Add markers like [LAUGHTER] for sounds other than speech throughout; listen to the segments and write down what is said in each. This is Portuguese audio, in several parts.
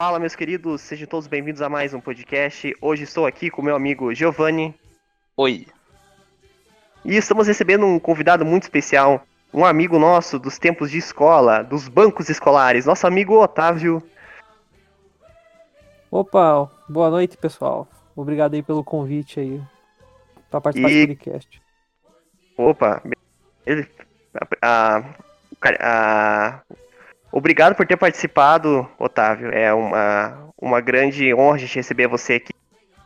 Fala, meus queridos, sejam todos bem-vindos a mais um podcast. Hoje estou aqui com meu amigo Giovanni. Oi. E estamos recebendo um convidado muito especial, um amigo nosso dos tempos de escola, dos bancos escolares, nosso amigo Otávio. Opa, boa noite, pessoal. Obrigado aí pelo convite aí para participar E- do podcast. Opa, ele, a- a- a- obrigado por ter participado, Otávio. É uma, uma grande honra a gente receber você aqui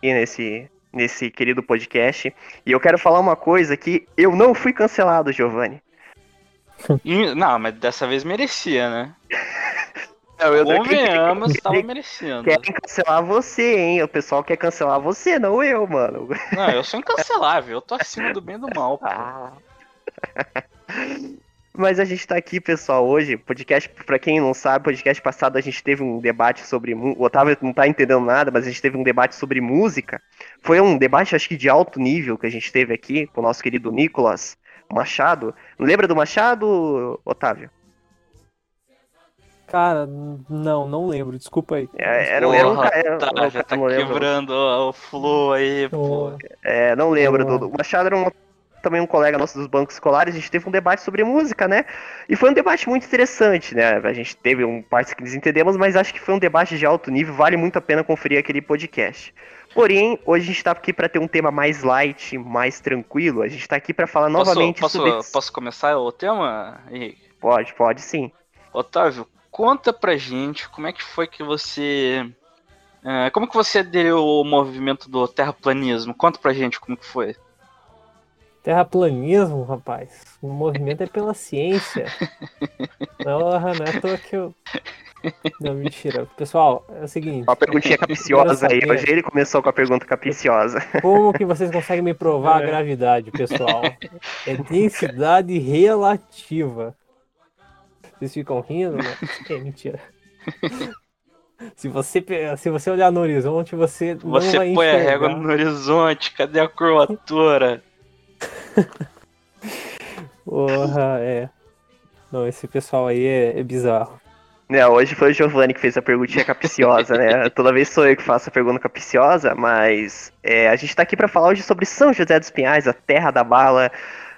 nesse, nesse querido podcast. E eu quero falar uma coisa que eu não fui cancelado, Giovanni. [LAUGHS] Não, mas dessa vez merecia, né? [LAUGHS] Não, eu Convenhamos, tava querem, merecendo. querem cancelar você, hein? O pessoal quer cancelar você, não eu, mano. [LAUGHS] Não, eu sou incancelável, eu tô acima do bem e do mal. pô. Ah. Mas a gente tá aqui, pessoal, hoje. Podcast, pra quem não sabe, podcast passado a gente teve um debate sobre. O Otávio não tá entendendo nada, mas a gente teve um debate sobre música. Foi um debate, acho que de alto nível que a gente teve aqui com o nosso querido Nicolas Machado. Lembra do Machado, Otávio? Cara, não, não lembro, desculpa aí. É, Era, um- era um Porra, ca- era- tá, já tá quebrando o, flow aí, pô. É, não lembro. Do, o Machado era um- também um colega nosso dos bancos escolares, a gente teve um debate sobre música, né? E foi um debate muito interessante, né? A gente teve um partes que desentendemos, mas acho que foi um debate de alto nível, vale muito a pena conferir aquele podcast. Porém, hoje a gente tá aqui para ter um tema mais light, mais tranquilo. A gente tá aqui para falar Posso, novamente posso, sobre. posso começar o tema, Henrique? Pode, pode sim. Otávio, conta pra gente como é que foi que você. eh, como que você aderiu ao movimento do terraplanismo? Conta pra gente como que foi. terraplanismo, rapaz. O movimento é pela ciência. [LAUGHS] Não, não é à toa que eu. Não, mentira. Pessoal, é o seguinte. Uma perguntinha capiciosa aí. Hoje ele começou com a pergunta capiciosa. Como que vocês conseguem me provar a gravidade, pessoal? É densidade relativa. Vocês ficam rindo? Né? [LAUGHS] É mentira. [LAUGHS] Se você, se você olhar no horizonte, você não Você põe a enxergar. régua no horizonte, cadê a curvatura? [LAUGHS] Porra, é. Não, esse pessoal aí é, é bizarro. Né, hoje foi o Giovanni que fez a perguntinha capiciosa, né? Toda vez sou eu que faço a pergunta capiciosa, mas é, a gente tá aqui para falar hoje sobre São José dos Pinhais, a terra da bala,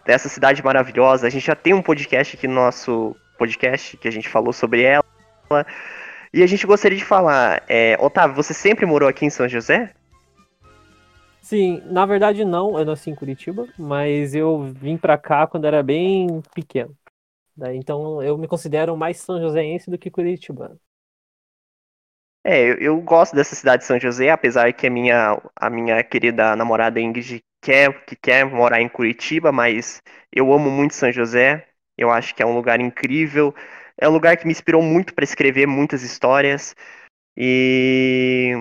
dessa cidade maravilhosa. A gente já tem um podcast aqui no nosso podcast que a gente falou sobre ela. E a gente gostaria de falar, é, Otávio, você sempre morou aqui em São José? Sim, na verdade não, eu nasci em Curitiba, mas eu vim pra cá quando era bem pequeno. Daí, então eu me considero mais são joséense do que curitibano. É, eu, eu gosto dessa cidade de São José, apesar que a minha, a minha querida namorada Ingrid quer, que quer morar em Curitiba, mas eu amo muito São José. Eu acho que é um lugar incrível. É um lugar que me inspirou muito para escrever muitas histórias. E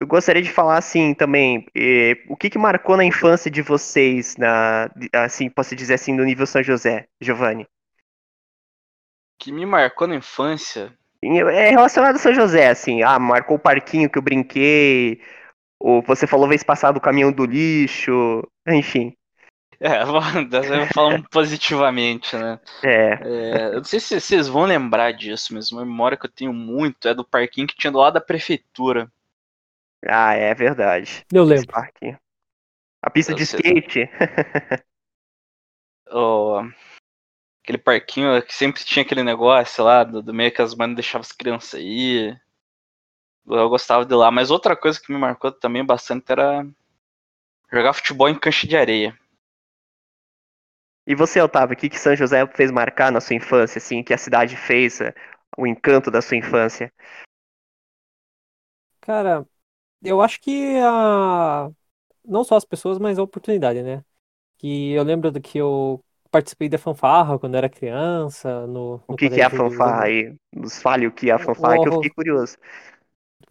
eu gostaria de falar assim também, eh, o que que marcou na infância de vocês, na, assim, posso dizer assim, no nível São José, Giovanni? que me marcou na infância. É relacionado a São José, assim, ah, marcou o parquinho que eu brinquei, ou você falou vez passada o caminhão do lixo, enfim. É, [LAUGHS] vamos falando positivamente, né? É, É, eu não sei se vocês vão lembrar disso, mas uma memória que eu tenho muito é do parquinho que tinha do lado da prefeitura. ah, é verdade. Eu Esse lembro. parquinho. A pista Eu de skate. [LAUGHS] Ó, aquele parquinho que sempre tinha aquele negócio lá, do, do meio que as mães deixavam as crianças ir. Eu gostava de lá. Mas outra coisa que me marcou também bastante era jogar futebol em cancha de areia. E você, Otávio, o que que São José fez marcar na sua infância, assim, que a cidade fez, eh, o encanto da sua infância? Cara, eu acho que a... não só as pessoas, mas a oportunidade, né? Que eu lembro do que eu participei da fanfarra quando era criança, no, O no que que é a fanfarra aí? Nos fale o que é a fanfarra, que eu O- fiquei curioso.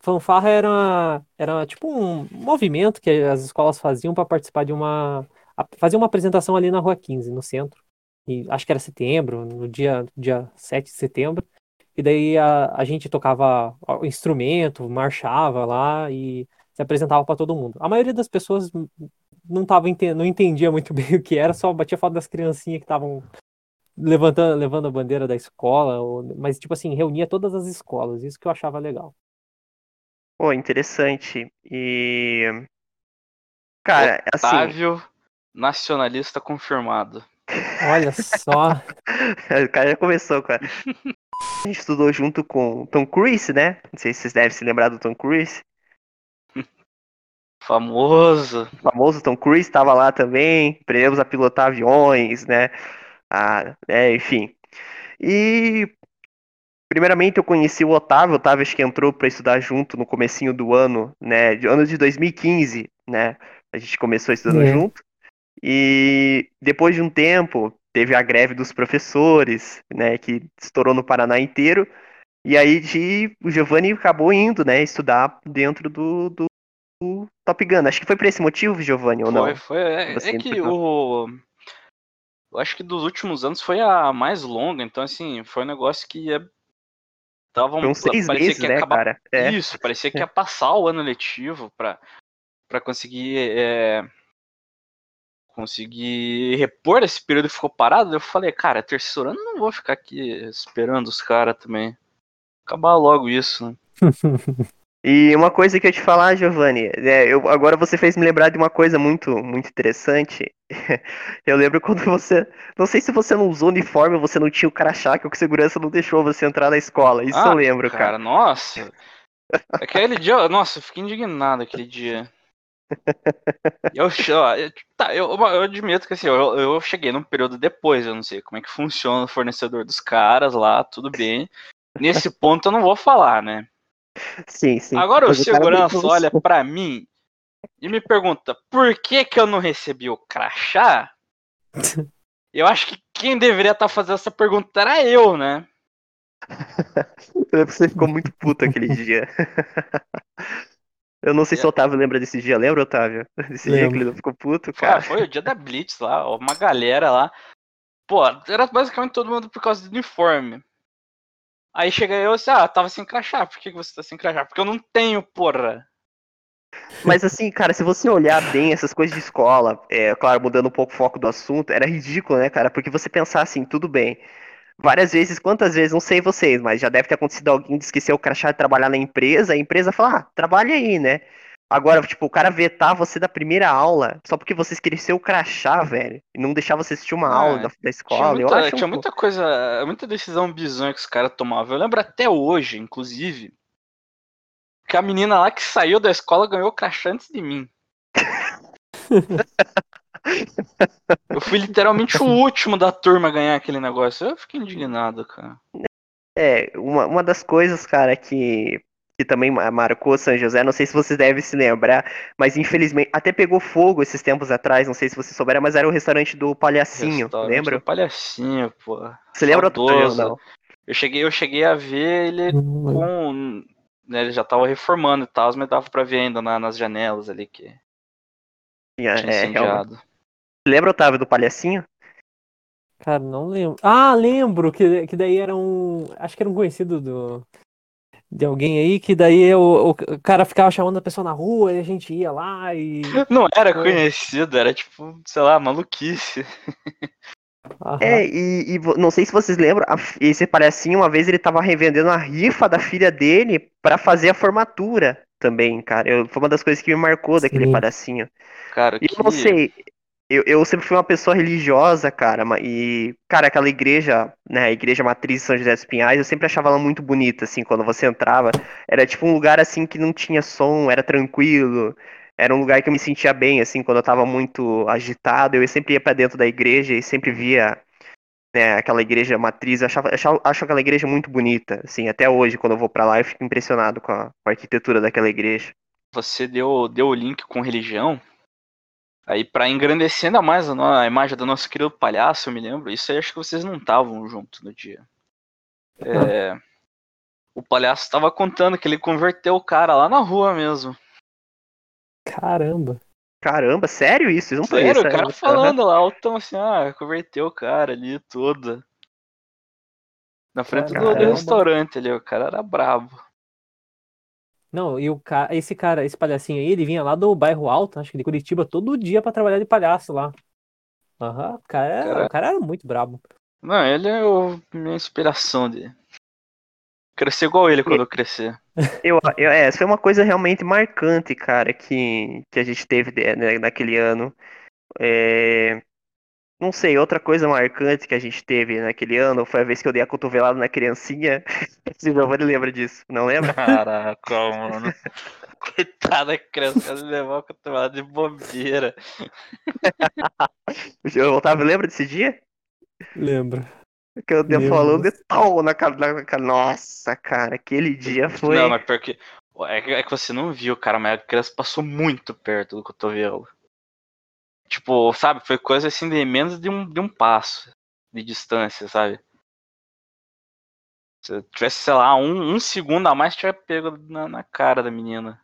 Fanfarra era, era tipo um movimento que as escolas faziam para participar de uma. Fazer uma apresentação ali na Rua 15, no centro. E acho que era setembro, no dia, dia 7 de setembro. E daí a, a gente tocava o instrumento, marchava lá e se apresentava para todo mundo. A maioria das pessoas não tava não entendia muito [LAUGHS] bem o que era, só batia foto das criancinhas que estavam levantando, levando a bandeira da escola, ou, mas tipo assim, reunia todas as escolas, isso que eu achava legal. Pô, interessante. E cara, assim, Otávio, nacionalista confirmado. Olha só. [LAUGHS] o cara já começou, cara. [LAUGHS] A gente estudou junto com Tom Cruise, né? Não sei se vocês devem se lembrar do Tom Cruise. [LAUGHS] Famoso. O famoso Tom Cruise estava lá também. Aprendemos a pilotar aviões, né? Ah, é, enfim. E primeiramente eu conheci o Otávio. O Otávio acho que entrou para estudar junto no comecinho do ano, né? De ano de 2015, né? A gente começou estudando é. junto. E depois de um tempo, teve a greve dos professores, né, que estourou no Paraná inteiro. E aí de, o Giovanni acabou indo, né, estudar dentro do, do, do Top Gun. Acho que foi por esse motivo, Giovanni, ou foi, não? Foi, é, é que o... Eu acho que dos últimos anos foi a mais longa, então assim, foi um negócio que ia... Tava um, seis parecia meses, que ia né, acabar... cara? É. Isso, parecia que ia passar o ano letivo pra conseguir... É conseguir repor esse período que ficou parado, eu falei, cara, terceiro ano não vou ficar aqui esperando os caras também. Acabar logo isso, né? [LAUGHS] E uma coisa que eu te falar, Giovanni, é, eu, agora você fez me lembrar de uma coisa muito, muito interessante. [LAUGHS] eu lembro quando você. Não sei se você não usou uniforme, você não tinha o crachá, que o segurança não deixou você entrar na escola. Isso ah, eu lembro, cara. cara. Nossa! Aquele dia, nossa, eu fiquei indignado aquele dia. [LAUGHS] Eu, tá, eu, eu admito que assim, eu, eu cheguei num período depois, eu não sei como é que funciona o fornecedor dos caras lá, tudo bem. Nesse ponto eu não vou falar, né? Sim, sim. Agora o segurança olha para mim e me pergunta por que que eu não recebi o crachá? [LAUGHS] Eu acho que quem deveria estar tá fazendo essa pergunta era eu, né? [LAUGHS] Você ficou muito puto aquele dia. Eu não sei se o Otávio lembra desse dia, lembra, Otávio? [LAUGHS] Desse Lembro. dia que ele não ficou puto, cara. foi o dia da Blitz lá, uma galera lá. Pô, era basicamente todo mundo por causa do uniforme. Aí chega eu e assim, ah, tava sem crachá, por que você tá sem crachá? Porque eu não tenho, porra. Mas assim, cara, se você olhar bem essas coisas de escola, é claro, mudando um pouco o foco do assunto, era ridículo, né, cara? Porque você pensar assim, tudo bem várias vezes, quantas vezes, não sei vocês, mas já deve ter acontecido alguém de esquecer o crachá de trabalhar na empresa, a empresa fala, ah, trabalha aí, né? Agora, tipo, o cara vetar você da primeira aula só porque você esqueceu o crachá, velho, e não deixar você assistir uma ah, aula da, da escola. Tinha, muita, tinha um... muita coisa, muita decisão bizonha que os caras tomavam. Eu lembro até hoje, inclusive, que a menina lá que saiu da escola ganhou o crachá antes de mim. [LAUGHS] Eu fui literalmente o [LAUGHS] último da turma a ganhar aquele negócio. Eu fiquei indignado, cara. É, uma, uma das coisas, cara, que, que também marcou São José, não sei se vocês devem se lembrar, mas infelizmente até pegou fogo esses tempos atrás, não sei se vocês souberam, mas era o restaurante do Palhacinho, restaurante lembra? Do Palhacinho, pô. Você lembra do não? Eu cheguei, eu cheguei a ver ele com. Né, ele já tava reformando e tal, mas dava pra ver ainda na, nas janelas ali que. Tinha, é, incendiado. Lembra, Otávio, do palhacinho? Cara, não lembro. Ah, lembro que, que daí era um. Acho que era um conhecido do, de alguém aí, que daí o, o cara ficava chamando a pessoa na rua e a gente ia lá e. [LAUGHS] Não era conhecido, era tipo, sei lá, maluquice. Aham. É, e, e, não sei se vocês lembram, esse palhacinho, uma vez ele tava revendendo a rifa da filha dele para fazer a formatura também, cara. Eu, foi uma das coisas que me marcou daquele Sim. palhacinho. Cara, e que... eu não sei, eu, eu sempre fui uma pessoa religiosa, cara, e, cara, aquela igreja, né, a igreja matriz de São José dos Pinhais, eu sempre achava ela muito bonita, assim, quando você entrava. Era tipo um lugar, assim, que não tinha som, era tranquilo. Era um lugar que eu me sentia bem, assim, quando eu tava muito agitado. Eu sempre ia para dentro da igreja e sempre via né, aquela igreja matriz, eu achava, achava, acho aquela igreja muito bonita, assim, até hoje, quando eu vou para lá, eu fico impressionado com a, com a, arquitetura daquela igreja. Você deu, deu o link com religião, Aí, para engrandecer ainda mais a, a, imagem do nosso querido palhaço, eu me lembro, isso aí acho que vocês não estavam juntos no dia. É, o palhaço estava contando que ele converteu o cara lá na rua mesmo. Caramba. Caramba, sério isso? Não sério, o cara falando lá, altão assim, ah, converteu o cara ali todo. Na frente do, do, restaurante ali, o cara era brabo. Não, e o cara, esse cara, esse palhacinho aí, ele vinha lá do bairro Alto, acho que de Curitiba, todo dia pra trabalhar de palhaço lá. Aham, o cara, era- Cara- o cara era muito brabo. Não, ele é o, minha inspiração de crescer igual ele quando eu crescer. [LAUGHS] Eu, eu- é, essa foi uma coisa realmente marcante, cara, que, que a gente teve né, naquele ano. É, não sei, outra coisa marcante que a gente teve naquele ano foi a vez que eu dei a cotovelada na criancinha. Se o Giovanni lembra disso, não lembra? Caraca, mano. Coitada da criança, ela levou a cotovelada de bobeira. [LAUGHS] O Otávio lembra desse dia? Lembro. Que eu dei falando de tal na cara, na cara. Nossa, cara, aquele dia foi. Não, mas pior que. É que, é que você não viu, cara, mas a criança passou muito perto do cotovelo. Tipo, sabe, foi coisa assim de menos de um, de um passo de distância, sabe? Se eu tivesse, sei lá, um, um segundo a mais, tinha pego na, na cara da menina.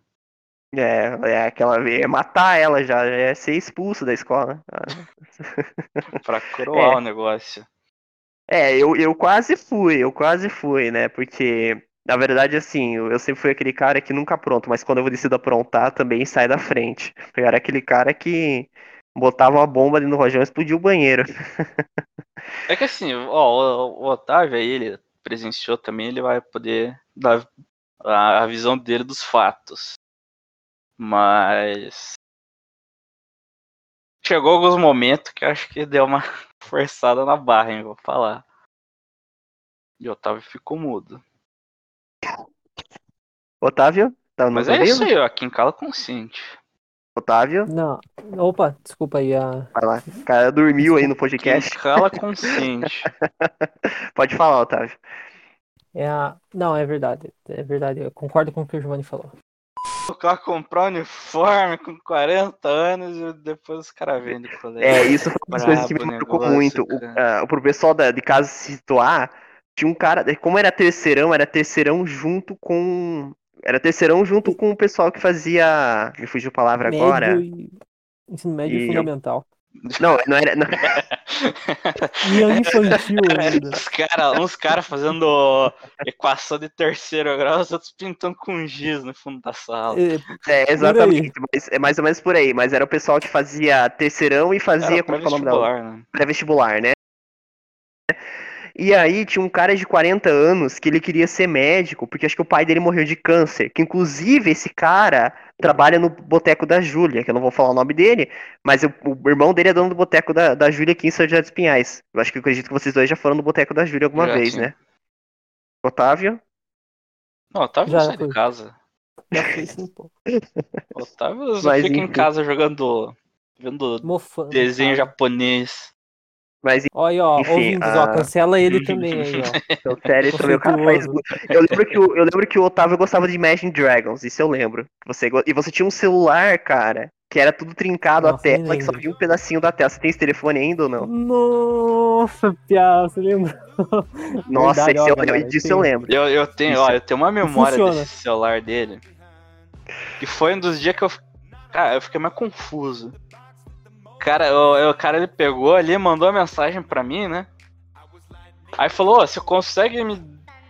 É, é aquela é matar ela já, é ser expulso da escola. [LAUGHS] Pra coroar É. o negócio. É, eu, eu quase fui, eu quase fui, né? Porque, na verdade, assim, eu, eu sempre fui aquele cara que nunca apronto, mas quando eu decido aprontar, também sai da frente. Eu era aquele cara que botava uma bomba ali no rojão e explodia o banheiro. É que assim, ó, o, Otávio aí, ele presenciou também, ele vai poder dar a, visão dele dos fatos. Mas. Chegou alguns momentos que acho que deu uma [LAUGHS] forçada na barra, hein, vou falar. E o Otávio ficou mudo. Otávio? Tá Mas é isso aí, ó, quem cala consciente. Otávio, Não, opa, desculpa aí. A... vai lá. O cara dormiu aí no Quem podcast. cala consciente. [LAUGHS] Pode falar, Otávio. É a... Não, é verdade. É verdade. Eu concordo com o que o Giovanni falou. O cara comprar uniforme com 40 anos e depois os caras vendem colégio. É, isso foi uma das coisas que me negócio, muito. O, ah, pro pessoal da, de casa se situar, tinha um cara, como era terceirão, era terceirão junto com. Era terceirão junto com o pessoal que fazia. Me fugiu a palavra Médio agora. e... Ensino médio E eu- fundamental. Não, não era. não- E a infantil ainda. Uns caras uns cara fazendo equação de terceiro grau, os outros pintando com giz no fundo da sala. É, É, exatamente. Mas, é mais ou menos por aí. Mas era o pessoal que fazia terceirão e fazia. Era Como é que é o nome dela? pré-vestibular, né? E aí tinha um cara de 40 anos que ele queria ser médico, porque acho que o pai dele morreu de câncer. Que inclusive esse cara trabalha no boteco da Júlia, que eu não vou falar o nome dele, mas o, o irmão dele é dono do boteco da, da Júlia aqui em São José dos Pinhais. Eu acho que eu acredito que vocês dois já foram no boteco da Júlia alguma Já, vez, sim. né? Otávio? Não, Otávio Já, não sai de fui. casa. Já foi sim, pô. Otávio só Mas, fica em enfim. casa jogando. vendo Mofando. desenho cara. japonês. Mas Olha ó, Enfim, ouvintes, a- ó, cancela ele também aí, ó. [LAUGHS] então, sério, também o cara faz. Eu lembro, que o, eu lembro que o Otávio gostava de Imagine Dragons, isso eu lembro. Você, e você tinha um celular, cara, que era tudo trincado a Nossa, nem tela, que só vinha um pedacinho da tela. Você tem esse telefone ainda ou não? Nossa, Piá, você lembra? [LAUGHS] Nossa, Verdade, esse eu, ó, galera, disso eu lembro. Eu, eu tenho, Isso. ó, eu tenho uma memória funciona. desse celular dele. Que foi um dos dias que eu. Cara, eu fiquei mais confuso. Cara, o, o cara ele pegou ali, mandou a mensagem pra mim, né? Aí falou, "Ô, você consegue me,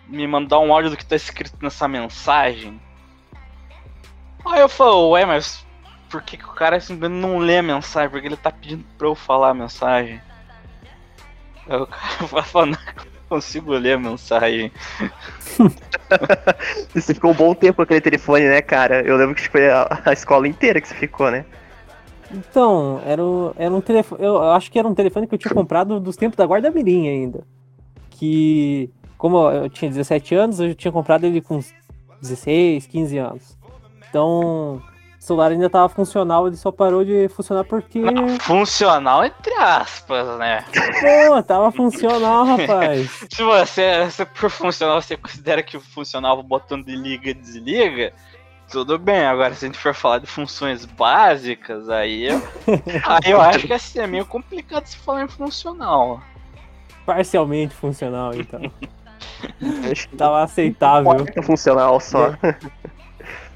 me mandar um áudio do que tá escrito nessa mensagem? Aí eu falo, ué, mas por que, que o cara simplesmente não lê a mensagem? Porque ele tá pedindo pra eu falar a mensagem. Aí o cara [LAUGHS] falou, não consigo ler a mensagem. [LAUGHS] Você ficou um bom tempo com aquele telefone, né, cara? Eu lembro que foi a, a escola inteira que você ficou, né? Então, era, o- era um telefone. Eu acho que era um telefone que eu tinha comprado dos tempos da Guarda Mirim ainda. Que, como eu tinha 17 anos, eu tinha comprado ele com uns 16, 15 anos. Então, o celular ainda tava funcional, ele só parou de funcionar porque. Funcional entre aspas, né? Pô, tava funcional, rapaz. [LAUGHS] Se você, se por funcional você considera que funcionava o botão de liga e desliga, tudo bem. Agora, se a gente for falar de funções básicas, aí eu, [LAUGHS] aí eu acho que assim, é meio complicado se falar em funcional. Parcialmente funcional, então. [LAUGHS] Acho que Tava aceitável. quarto funcional só.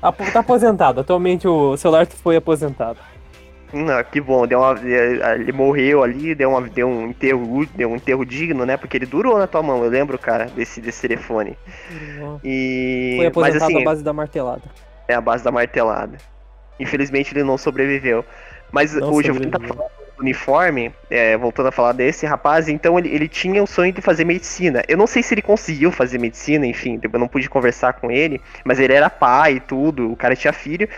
Apo- Tá aposentado. Atualmente o celular foi aposentado. Não, que bom, deu uma, ele morreu ali, deu, uma, deu um enterro, deu um enterro digno, né? Porque ele durou na tua mão, eu lembro, cara, desse, desse telefone. E Foi mas aposentado assim, à base da martelada. É a base da martelada. Infelizmente ele não sobreviveu. Mas Não o Giovanni tá falando do uniforme, é, voltando a falar desse rapaz, então ele, ele tinha o sonho de fazer medicina. Eu não sei se ele conseguiu fazer medicina, enfim, eu não pude conversar com ele, mas ele era pai e tudo, o cara tinha filho.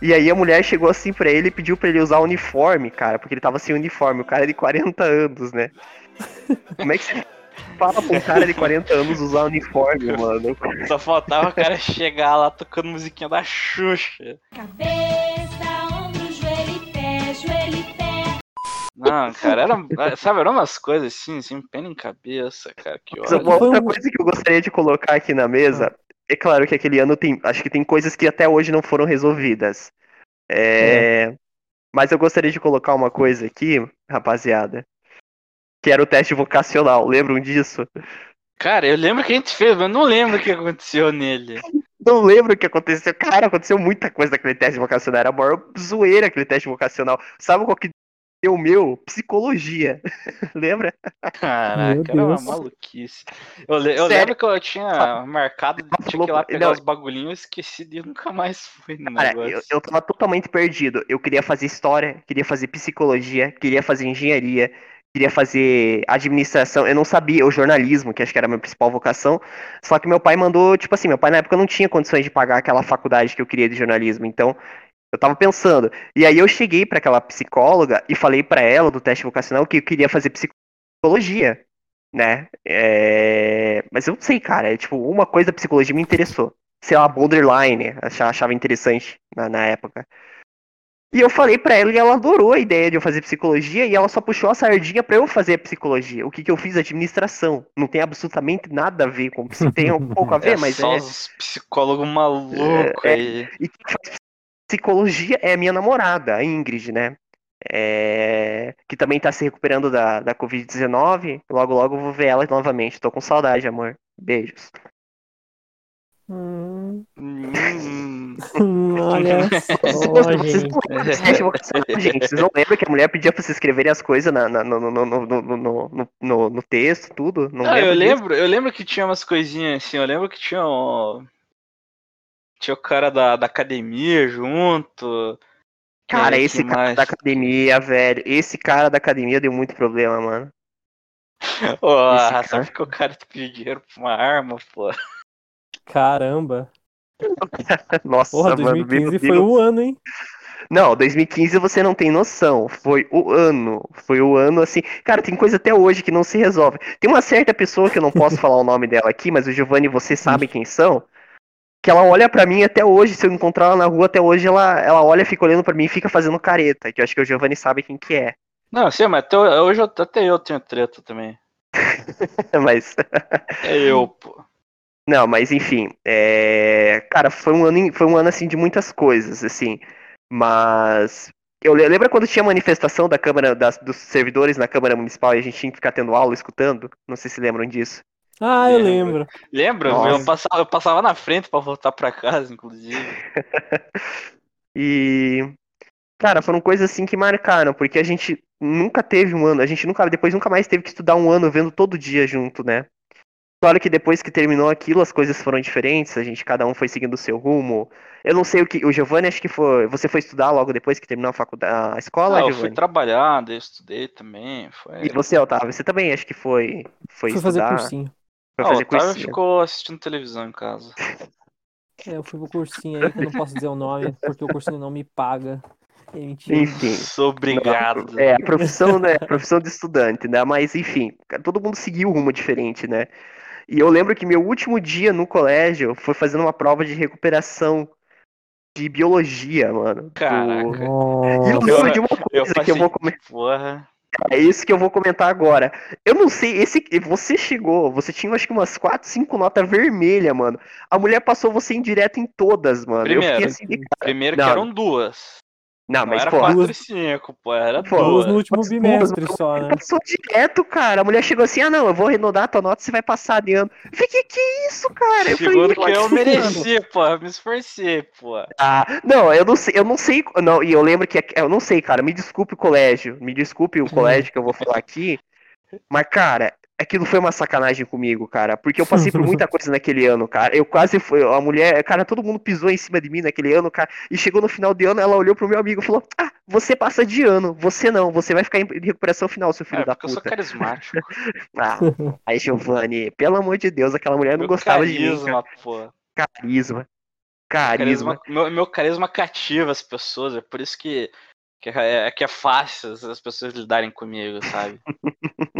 E aí a mulher chegou assim pra ele e pediu pra ele usar uniforme, cara, porque ele tava sem uniforme. O cara é de 40 anos, né? Como é que você fala pra um cara de 40 anos usar uniforme, mano? Só faltava o cara chegar lá tocando musiquinha da Xuxa. Cabeça, ombro, joelho e pé, joelho e pé. Não, cara, era, sabe, eram umas coisas assim, sem pena em cabeça, cara, que Mas ódio. Uma outra um- coisa que eu gostaria de colocar aqui na mesa, é claro que aquele ano tem, acho que tem coisas que até hoje não foram resolvidas. É, Mas eu gostaria de colocar uma coisa aqui, rapaziada, que era o teste vocacional. Lembram disso? Cara, eu lembro que a gente fez, mas eu não lembro o que aconteceu nele. Não lembro o que aconteceu. Cara, aconteceu muita coisa naquele teste vocacional. Era a maior zoeira aquele teste vocacional. Sabe qual que deu o meu? Psicologia. [LAUGHS] Lembra? Caraca, era uma maluquice. Eu, le- eu lembro que eu tinha marcado, tinha que ir lá pegar Não. os bagulhinhos, eu esqueci e nunca mais fui no Cara, negócio. eu, eu tava totalmente perdido. Eu queria fazer história, queria fazer psicologia, queria fazer engenharia, queria fazer administração. Eu não sabia, o jornalismo, que acho que era a minha principal vocação. Só que meu pai mandou, tipo assim, meu pai na época não tinha condições de pagar aquela faculdade que eu queria de jornalismo. Então, eu tava pensando. E aí eu cheguei pra aquela psicóloga e falei pra ela do teste vocacional que eu queria fazer psicologia, né? É, Mas eu não sei, cara. É, tipo, uma coisa da psicologia me interessou. Sei lá, borderline, achava, achava interessante na, na época. E eu falei pra ela e ela adorou a ideia de eu fazer psicologia e ela só puxou a sardinha pra eu fazer psicologia. O que que eu fiz? Administração. Não tem absolutamente nada a ver com tem um [LAUGHS] pouco a ver, é mas só é. os psicólogos malucos É, é. aí. E quem faz psicologia é a minha namorada, a Ingrid, né? É, Que também tá se recuperando da, da Covid-19. Logo, logo eu vou ver ela novamente. Tô com saudade, amor. Beijos. Hum, Hum. olha só, Vocês gente. Vocês não lembram que a mulher pedia pra vocês escreverem as coisas na, na- no, no, no, no, no, no, no- no texto, tudo? Não Ah, eu lembro, eu lembro que tinha umas coisinhas assim, eu lembro que tinha o. Tinha o cara da, da academia junto. Cara, É, esse cara mais? da academia, velho. Esse cara da academia deu muito problema, mano. Porra, Esse só cara. porque o cara pediu dinheiro pra uma arma, pô. Caramba. [LAUGHS] Nossa, Porra, mano. 2015 meu foi o ano, hein? Não, 2015 você não tem noção. Foi o ano. Foi o ano assim. Cara, tem coisa até hoje que não se resolve. Tem uma certa pessoa que eu não posso [LAUGHS] falar o nome dela aqui, mas o Giovanni, você sabe quem são. Que ela olha pra mim até hoje. Se eu encontrar ela na rua até hoje, ela, ela olha, fica olhando pra mim e fica fazendo careta. Que eu acho que o Giovanni sabe quem que é. Não, sim, mas até, hoje eu- até eu tenho treta também. [LAUGHS] mas. É eu, pô. Não, mas enfim, é, cara, foi um ano, foi um ano assim de muitas coisas, assim. Mas eu le- lembra quando tinha manifestação da Câmara das, dos servidores na Câmara Municipal e a gente tinha que ficar tendo aula escutando? Não sei se lembram disso. Ah, eu Lembro. lembro. Lembra? Nossa. Eu passava, eu passava na frente pra voltar pra casa, inclusive. [LAUGHS] E cara, foram coisas assim que marcaram, porque a gente nunca teve um ano, a gente nunca depois nunca mais teve que estudar um ano vendo todo dia junto, né? Claro que depois que terminou aquilo, as coisas foram diferentes, a gente, cada um foi seguindo o seu rumo. Eu não sei o que. O Giovanni, acho que foi. Você foi estudar logo depois que terminou a faculdade, a escola, Ah, eu fui trabalhar, daí eu estudei também. Foi... E você, Otávio, você também acho que foi. Foi Fui fazer estudar. cursinho. Foi Ah, o fazer Otávio cursinho. ficou assistindo televisão em casa. É, eu fui pro cursinho aí, que eu não posso dizer o nome, porque o cursinho não me paga. É. Enfim. Sou obrigado. É, a profissão, né? A profissão de estudante, né? Mas enfim, todo mundo seguiu um rumo diferente, né? E eu lembro que meu último dia no colégio foi fazendo uma prova de recuperação de biologia, mano. do- Caraca. E eu lembro de uma Eu coisa que eu vou comentar. porra. É isso que eu vou comentar agora. Eu não sei, esse você chegou, você tinha acho que umas 4, 5 notas vermelhas, mano. A mulher passou você em direto em todas, mano. eu Primeiro. fiquei assim, de cara. Primeiro Não. que eram duas. Não, Não mas era pô, quatro duas- e cinco, pô. Era Pô, Duas duas. no último Mas bimestre duas, só, né? Passou direto, cara. A mulher chegou assim: ah, não, eu vou arredondar a tua nota, você vai passar de ano. Eu falei, que que é isso, cara? Eu Segundo falei, que eu "Mano, mereci, pô. Eu me esforcei, pô. Ah, não, eu não sei, eu não sei. Não, e eu lembro que. Eu não sei, cara. Me desculpe o colégio. Me desculpe o colégio que eu vou falar aqui. Mas, cara, aquilo foi uma sacanagem comigo, cara, porque eu passei por muita [LAUGHS] coisa naquele ano, cara. Eu quase fui, a mulher, cara, todo mundo pisou em cima de mim naquele ano, cara, e chegou no final de ano, ela olhou pro meu amigo e falou: "Ah, você passa de ano, você não, você vai ficar em recuperação final, seu filho É, da porque eu sou puta". carismático. [LAUGHS] Ah, aí Giovanni, pelo amor de Deus, aquela mulher não meu gostava de mim, carisma, cara. pô. Carisma. Carisma. Carisma, meu, meu carisma cativa as pessoas, é por isso que, que, é, que é fácil as pessoas lidarem comigo, sabe? [LAUGHS]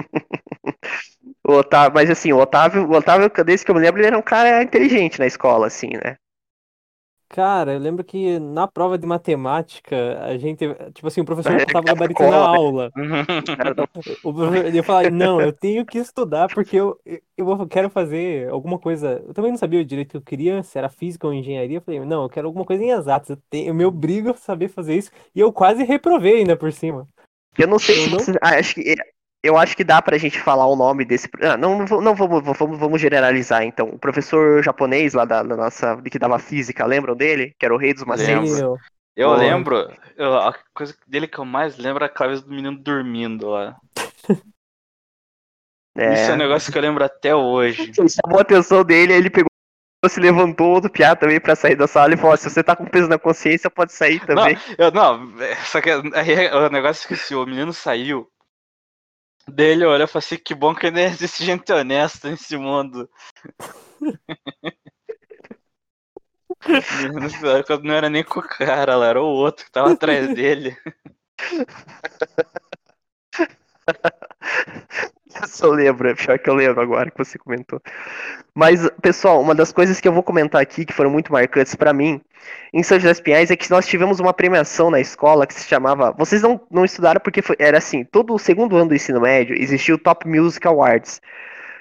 O Otávio, mas assim, o Otávio, o Otávio, desde que eu me lembro, ele era um cara inteligente na escola, assim, né? Cara, eu lembro que na prova de matemática, a gente, tipo assim, o professor [LAUGHS] É, passava cara, gabaritando a cola, né? aula. O professor, ele falava, não, eu tenho que estudar porque eu, eu quero fazer alguma coisa. Eu também não sabia direito o que eu queria, se era física ou engenharia. Eu falei, não, eu quero alguma coisa em exatas. Eu, tenho, eu me obrigo a saber fazer isso. E eu quase reprovei ainda por cima. Eu não sei Eu se não- você- ah, acho que eu acho que dá pra gente falar o nome desse. Ah, não, não, não vamos, vamos, vamos generalizar, então. O professor japonês lá da, da nossa. que dava física, lembram dele? Que era o rei dos macetes. Eu lembro, eu- a coisa dele que eu mais lembro é aquela vez do menino dormindo lá. [LAUGHS] Isso é um É. negócio que eu lembro até hoje. [LAUGHS] Ele chamou a atenção dele, aí ele pegou, se levantou outro piá também pra sair da sala e falou: se você tá com peso na consciência, pode sair também. Eu, não, é, só que aí o negócio é que assim, o menino saiu. Dele olhou e falou assim: que bom que ainda existe gente honesta nesse mundo. [LAUGHS] Quando não era nem com o cara lá, era o outro que tava atrás dele. [LAUGHS] [LAUGHS] Eu só lembro, é pior que eu lembro agora que você comentou. Mas, pessoal, uma das coisas que eu vou comentar aqui que foram muito marcantes pra mim em São José dos Pinhais é que nós tivemos uma premiação na escola que se chamava. Vocês não, não estudaram porque foi- era assim: todo o segundo ano do ensino médio existia o Top Music Awards.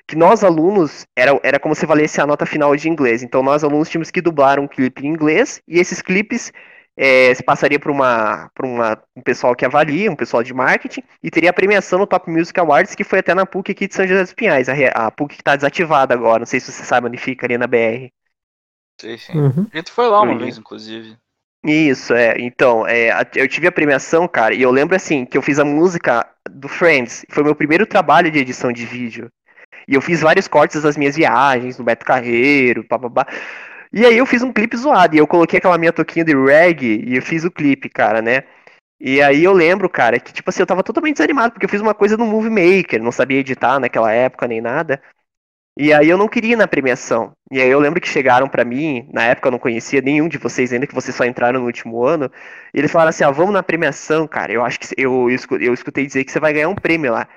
Que nós alunos, era, era como se valesse a nota final de inglês. Então, nós alunos tínhamos que dublar um clipe em inglês e esses clipes é, se passaria para uma, pra uma, um pessoal que avalia, um pessoal de marketing, e teria a premiação no Top Music Awards, que foi até na PUC aqui de São José dos Pinhais, a, a PUC que está desativada agora, não sei se você sabe onde fica, ali na BR. Sim, sim. Uhum. A gente foi lá uma Uhum. vez, inclusive. Isso, é. Então, é, eu tive a premiação, cara, e eu lembro assim, que eu fiz a música do Friends, foi meu primeiro trabalho de edição de vídeo. E eu fiz vários cortes das minhas viagens, no Beto Carreiro, papabá. E aí eu fiz um clipe zoado, e eu coloquei aquela minha toquinha de reggae, e eu fiz o clipe, cara, né? E aí eu lembro, cara, que tipo assim, eu tava totalmente desanimado, porque eu fiz uma coisa no Movie Maker, não sabia editar naquela época nem nada. E aí eu não queria ir na premiação. E aí eu lembro que chegaram pra mim, na época eu não conhecia nenhum de vocês ainda, que vocês só entraram no último ano, e eles falaram assim, ó, vamos na premiação, cara, eu acho que eu, eu, escu- eu escutei dizer que você vai ganhar um prêmio lá.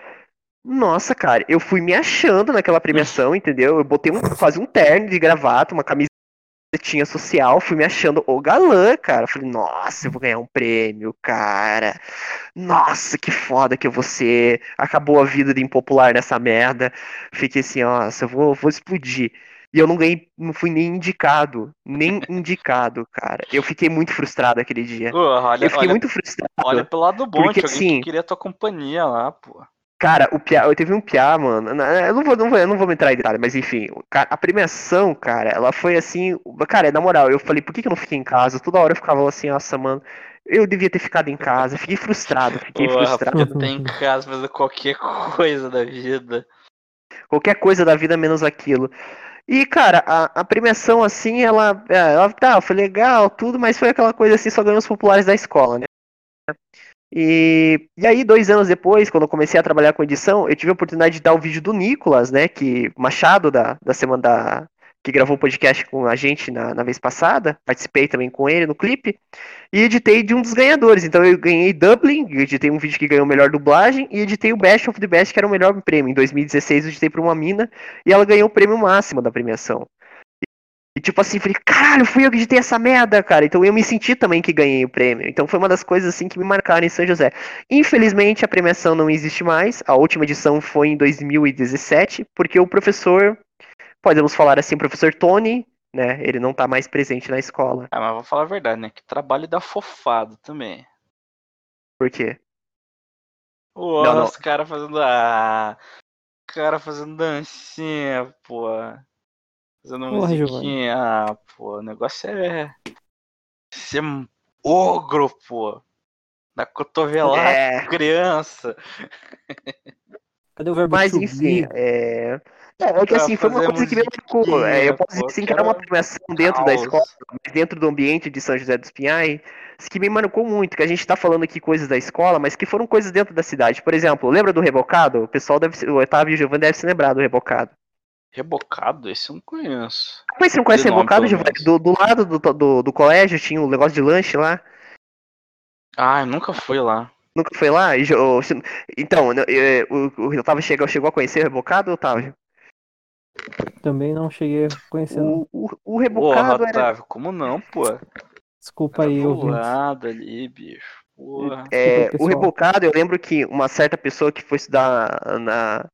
Nossa, cara, eu fui me achando naquela premiação, entendeu? Eu botei um, quase um terno de gravata, uma camisetinha social, fui me achando o galã, cara. Falei, nossa, eu vou ganhar um prêmio, cara. Nossa, que foda que eu vou ser. Acabou a vida de impopular nessa merda. Fiquei assim, nossa, eu vou, vou explodir. E eu não ganhei, não fui nem indicado. Nem [LAUGHS] indicado, cara. Eu fiquei muito frustrado aquele dia. Pô, olha, Eu fiquei olha, muito frustrado. olha pelo lado bom, porque, tinha alguém assim, que queria tua companhia lá, pô. Cara, o Piá, eu teve um Piá, mano. Eu não vou, não vou, eu não vou me entrar em detalhe, mas enfim, a premiação, cara, ela foi assim. Cara, na moral, eu falei, por que, que eu não fiquei em casa? Toda hora eu ficava assim, nossa, mano, eu devia ter ficado em casa. Fiquei frustrado, fiquei Porra, frustrado. porque tem em casa fazendo qualquer coisa da vida. Qualquer coisa da vida menos aquilo. E, cara, a, a premiação, assim, ela, é, ela tá, foi legal, tudo, mas foi aquela coisa assim, só ganhou os populares da escola, né? E, e aí, dois anos depois, quando eu comecei a trabalhar com edição, eu tive a oportunidade de dar o vídeo do Nicolas, né? Que Machado, da, da semana da, que gravou o podcast com a gente na, na vez passada. Participei também com ele no clipe. E editei de um dos ganhadores. Então eu ganhei Dublin, editei um vídeo que ganhou melhor dublagem, e editei o Best of the Best, que era o melhor prêmio. Em 2016 eu editei pra uma mina e ela ganhou o prêmio máximo da premiação. E tipo assim, falei, caralho, fui eu que editei essa merda, cara. Então eu me senti também que ganhei o prêmio. Então foi uma das coisas assim que me marcaram em São José. Infelizmente a premiação não existe mais. A última edição foi em 2017, porque o professor, podemos falar assim, o professor Tony, né, ele não tá mais presente na escola. Ah, mas vou falar a verdade, né? Que trabalho dá fofado também. Por quê? Pô, Não, não. os caras fazendo. Ah, cara fazendo dancinha, pô. Fazendo Porra, musiquinha. Ah, pô, o negócio é. Ser um ogro, pô. Da cotovelada É, criança. Cadê o verbo Mas to enfim, é. É, é que assim, foi uma coisa que me marcou. É, eu posso dizer assim, que era uma premiação dentro da caos. escola, mas dentro do ambiente de São José dos Pinhais, que me marcou muito, que a gente tá falando aqui coisas da escola, mas que foram coisas dentro da cidade. Por exemplo, lembra do Rebocado? O pessoal deve ser, o Otávio e o Giovanni devem se lembrar do Rebocado. Rebocado? Esse eu não conheço. Mas você não conhece Rebocado, Giovanni? Do, do lado do, do, do colégio tinha um negócio de lanche lá. Ah, eu nunca fui lá. Nunca foi lá? Então, eh, o, o Otávio chegou, chegou a conhecer o Rebocado, Otávio? Também não cheguei a conhecer. O, o, o Porra, Rebocado era. Otávio, como não, pô? Desculpa aí, Era ouvinte. lado ali, bicho. Porra. É, Desculpa, o. Rebocado, eu lembro que uma certa pessoa que foi estudar na,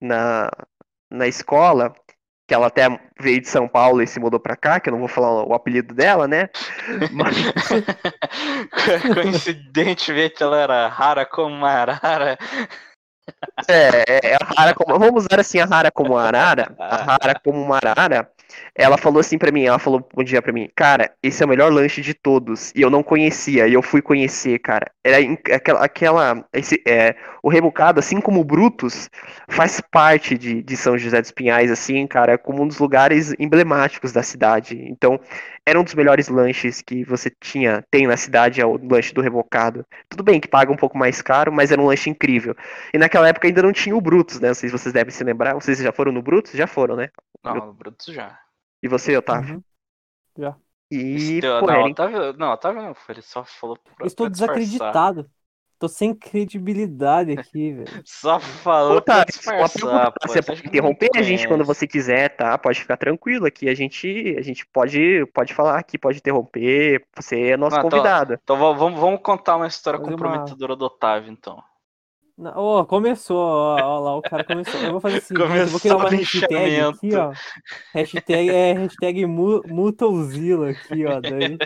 na, na escola, que ela até veio de São Paulo e se mudou pra cá, que eu não vou falar o apelido dela, né? Mas, [LAUGHS] Coincidentemente ela era rara como uma arara. é, é, a rara como, vamos usar assim a rara como arara, a rara como uma arara. Ela falou assim pra mim, ela falou um dia pra mim, cara, esse é o melhor lanche de todos. E eu não conhecia, e eu fui conhecer, cara. Era aquela, aquela esse, é, o Rebocado, assim como o Brutus, faz parte de, de São José dos Pinhais, assim, cara, como um dos lugares emblemáticos da cidade. Então, era um dos melhores lanches que você tinha, tem na cidade, é o lanche do Rebocado. Tudo bem que paga um pouco mais caro, mas era um lanche incrível. E naquela época ainda não tinha o Brutus, né? Não sei se vocês devem se lembrar. Vocês já foram no Brutus? Já foram, né? Não, no Brutus já. E você, Otávio? Uhum. E, Esse teu- pô, não, era Otávio, não, Otávio não ele só falou pra, Estou pra desacreditado. Tô sem credibilidade [LAUGHS] aqui, velho. Só falou pra Otávio, uma disfarçar, pô. você pode interromper a gente quando você quiser, tá? Pode ficar tranquilo aqui. A gente, a gente pode, pode falar aqui, pode interromper. Você é nosso então- convidado. Então va- vamos, vamos contar uma história uma- comprometedora do Otávio, então. Ó, começou, ó, ó lá, o cara começou. Eu vou fazer assim, eu vou Começou criar uma o hashtag aqui, ó. Hashtag é hashtag mu- Mutozilla aqui, ó. Daí.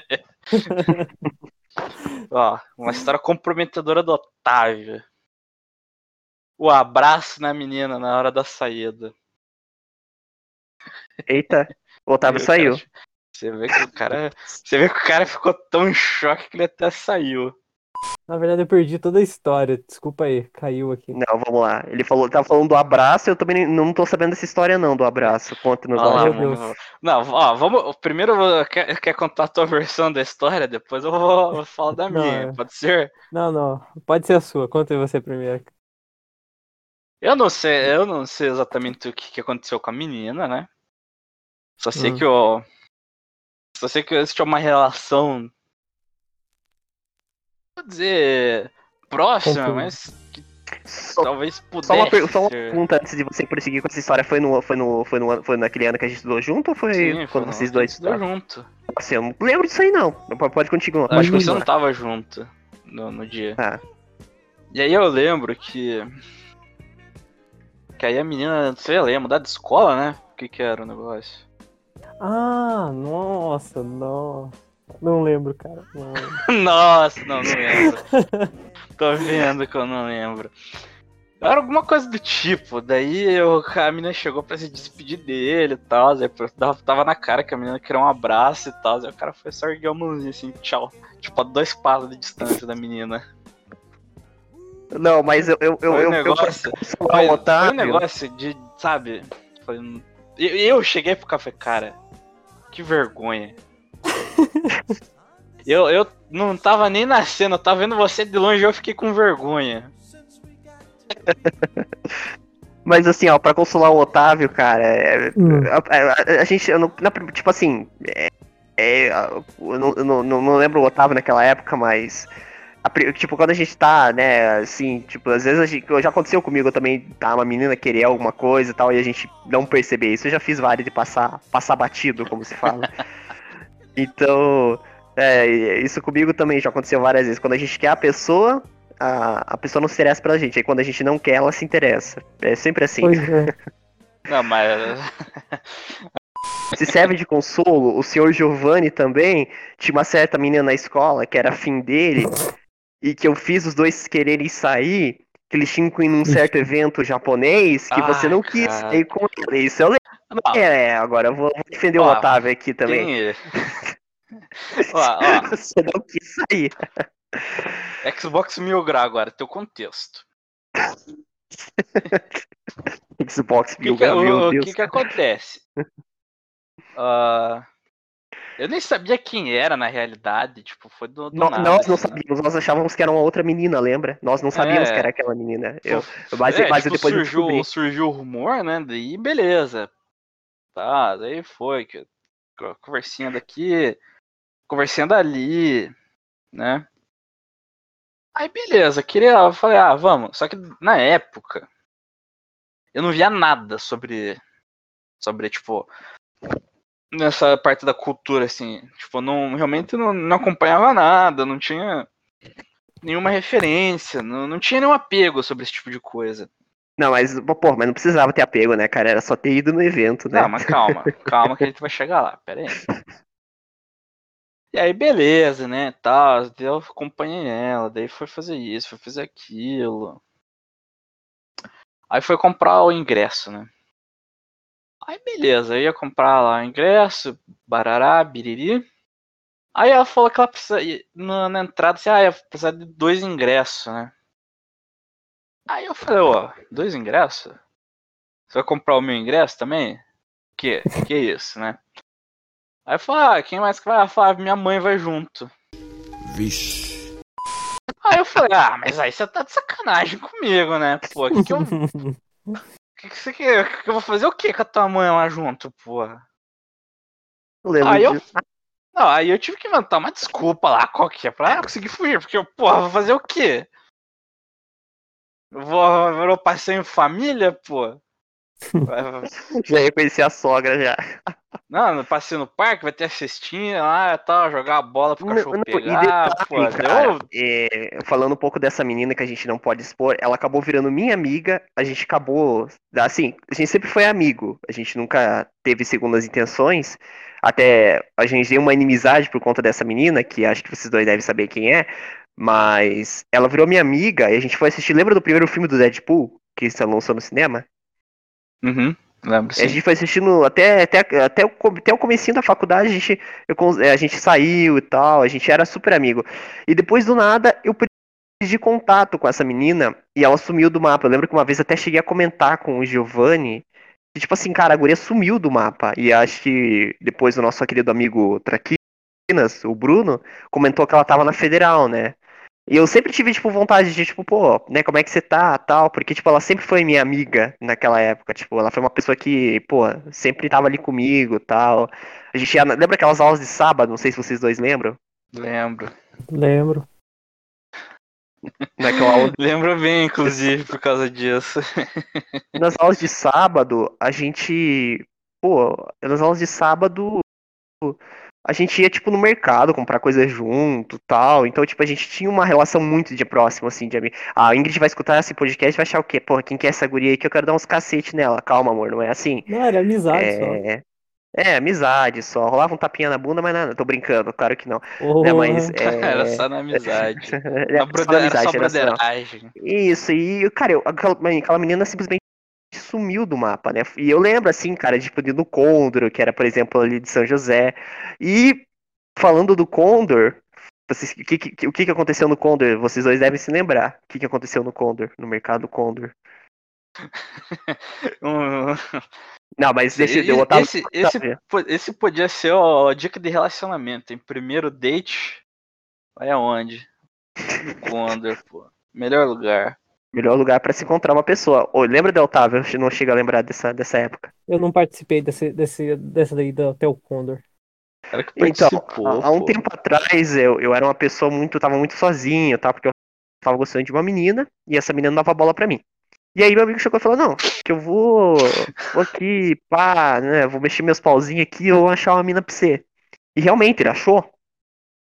[LAUGHS] Ó, uma história comprometedora do Otávio. O abraço na menina na hora da saída. Eita, o Otávio saiu. cara- Você vê que o cara. Você vê que o cara ficou tão em choque que ele até saiu. Na verdade, eu perdi toda a história. Desculpa aí, caiu aqui. Não, vamos lá. Ele falou, tava falando do abraço, eu também não tô sabendo dessa história não, do abraço. Conta-nos Olha lá. Deus. Não, ó, vamos. Primeiro quer, quer contar a tua versão da história, depois eu vou, vou falar da Não, minha. é. Pode ser? Não, não. Pode ser a sua. Conta aí você primeiro. Eu não sei, eu não sei exatamente o que, que aconteceu com a menina, né? Só sei Hum. que eu. Só sei que existe uma relação. Vou dizer. próxima, mas que Só, talvez pudesse. só uma, per- só uma pergunta antes de você prosseguir com essa história. Foi, no, foi, no, foi, no, foi naquele ano que a gente estudou junto ou foi Sim, quando foi vocês dois estudaram? junto. Nossa, eu não lembro disso aí não. Pode, pode continuar. Eu acho que Pode você não tava junto no, no dia. Tá. E aí eu lembro que. Que aí a menina, sei lá, ia mudar de escola, né? O que que era o negócio? Ah, nossa, não. Não lembro, cara. Não lembro. [LAUGHS] Nossa, não, não lembro. [LAUGHS] Tô vendo que eu não lembro. Era alguma coisa do tipo, daí eu, a menina chegou pra se despedir dele e tal, tava- na cara que a menina queria um abraço e tal, aí o cara foi só erguer a mãozinha assim, tchau. Tipo, a dois passos de distância da menina. Não, mas eu, eu, eu, Foi um eu, eu, negócio- eu, Foi, foi um negócio de, sabe? Foi eu, eu cheguei pro café, cara, que vergonha. Eu, eu não tava nem nascendo, eu tava vendo você de longe e eu fiquei com vergonha. [LAUGHS] Mas assim, ó, pra consolar o Otávio, cara, é- Hum. a, a- a gente, eu não, na- tipo assim, é, é, eu, não, eu não, não- lembro o Otávio naquela época, mas, tipo, quando a gente tá, né, assim, tipo, às vezes a gente, já aconteceu comigo eu também, tá, uma menina querer alguma coisa e tal, e a gente não perceber isso, eu já fiz várias de passar, passar batido, como se fala. [LAUGHS] então, é, isso comigo também já aconteceu várias vezes, quando a gente quer a pessoa... A, a pessoa não se interessa pela gente, aí quando a gente não quer, ela se interessa. É sempre assim. Pois é. [LAUGHS] Não, mas. Se serve de consolo, o senhor Giovanni também tinha uma certa menina na escola que era afim dele e que eu fiz os dois quererem sair, que eles tinham que ir num certo evento japonês que você não quis cara. sair com ele. Isso eu lembro. É, agora eu vou, defender o Ó, Otávio aqui também. tem. [LAUGHS] ó, ó, [LAUGHS] Você não quis sair. Xbox Mil Grau agora, teu contexto. [LAUGHS] Xbox O que, Mil que, Grau, meu o, o que, que acontece? Ah, eu nem sabia quem era na realidade, tipo, foi do, do No- nada. nós não assim. sabíamos, nós achávamos que era uma outra menina, lembra? Nós não sabíamos É. que era aquela menina. Eu, mas- é, mas tipo, depois surgiu, surgiu o rumor, né? Daí beleza. Tá, daí foi. Que, co- conversinha daqui, conversinha dali, né? Aí beleza, queria. Eu falei, ah, vamos. Só que na época eu não via nada sobre. Sobre, tipo. Nessa parte da cultura, assim. Tipo, não, realmente não, não acompanhava nada, não tinha nenhuma referência, não, não tinha nenhum apego sobre esse tipo de coisa. Não, mas, pô, mas não precisava ter apego, né, cara? Era só ter ido no evento, né? Não, mas calma, calma que a gente vai chegar lá, pera aí. [LAUGHS] E aí, beleza, né, daí eu acompanhei ela, daí foi fazer isso, foi fazer aquilo. Aí foi comprar o ingresso, né. Aí beleza, eu ia comprar lá o ingresso, barará, biriri. Aí ela falou que ela precisa, na, na entrada, assim, ah, ia precisar de dois ingressos, né. Aí eu falei, ó, dois ingressos? Você vai comprar o meu ingresso também? Que? Que isso, né? Aí eu falei, ah, quem mais que vai? Ela falou, ah, minha mãe vai junto. Vixe. Aí eu falei, ah, mas aí você tá de sacanagem comigo, né? Pô, que que eu. [LAUGHS] Que que você quer? Que eu vou fazer o que com a tua mãe lá junto, porra? Eu lembro Aí eu. Não, aí eu tive que inventar uma desculpa lá, qualquer, pra ah, conseguir fugir, porque eu, porra, vou fazer o quê? Eu vou, virou passeio em família, pô? [LAUGHS] Já ia conhecer a sogra já. Não, no passeio no parque, vai ter a cestinha lá e tal, jogar a bola pro Não, cachorro não, e pegar, pô, detalhe, cara, deu, é, falando um pouco dessa menina que a gente não pode expor, ela acabou virando minha amiga, a gente acabou, assim, a gente sempre foi amigo, a gente nunca teve segundas intenções, até a gente tem uma inimizade por conta dessa menina, que acho que vocês dois devem saber quem é, mas ela virou minha amiga e a gente foi assistir, lembra do primeiro filme do Deadpool, que se lançou no cinema? Uhum, lembro A gente foi assistindo até, até, até, o, até o comecinho da faculdade, a gente, eu cons- a gente saiu e tal, a gente era super amigo. E depois do nada, eu perdi contato com essa menina e ela sumiu do mapa. Eu lembro que uma vez até cheguei a comentar com o Giovanni, que tipo assim, cara, a guria sumiu do mapa. E acho que depois o nosso querido amigo Traquinas, o Bruno, comentou que ela tava na Federal, né? E eu sempre tive, tipo, vontade de, tipo, pô, né, como é que você tá, tal, porque, tipo, ela sempre foi minha amiga naquela época, tipo, ela foi uma pessoa que, pô, sempre tava ali comigo, tal. A gente ia, lembra aquelas aulas de sábado, não sei se vocês dois lembram? Lembro. Lembro. Naquela aula, [LAUGHS] Lembro bem, inclusive, por causa disso. [LAUGHS] nas aulas de sábado, a gente, pô, nas aulas de sábado, a gente ia, tipo, no mercado comprar coisas junto, tal, então, tipo, a gente tinha uma relação muito de próximo, assim, de amigo. A Ingrid vai escutar esse podcast e vai achar o quê? Porra, quem que é essa guria aí que eu quero dar uns cacete nela? Calma, amor, não é assim. Não, era amizade só. É, é, amizade só. Rolava um tapinha na bunda, mas nada, tô brincando, claro que não. Né, mas é, [LAUGHS] Era só na amizade. [LAUGHS] é, Na brother- na Era só amizade, era só- broderagem. Isso, e, cara, eu- aquela, aquela menina simplesmente sumiu do mapa, né? E eu lembro, assim, cara, de tipo, no Condor, que era, por exemplo, ali de São José. E falando do Condor, vocês- o que, que- o que, que aconteceu no Condor? Vocês dois devem se lembrar. O que, que aconteceu no Condor, no mercado Condor. [LAUGHS] Não, mas deixa eu Otávio. esse, esse, esse podia ser a dica de relacionamento, hein? Primeiro date, vai aonde? No Condor, pô. Melhor lugar. Melhor lugar pra se encontrar uma pessoa. Ô, lembra de Otávio? Eu não chego a lembrar dessa, dessa época. Eu não participei desse, desse, dessa daí do Hotel Condor. Cara que Então, participou, há, há um pô. tempo atrás eu, eu era uma pessoa muito, tava muito sozinho, tá? Porque eu tava gostando de uma menina e essa menina não dava bola pra mim. E aí meu amigo chegou e falou, não, que eu vou, vou aqui, pá, né, vou mexer meus pauzinhos aqui e eu vou achar uma mina pra você. E realmente, ele achou.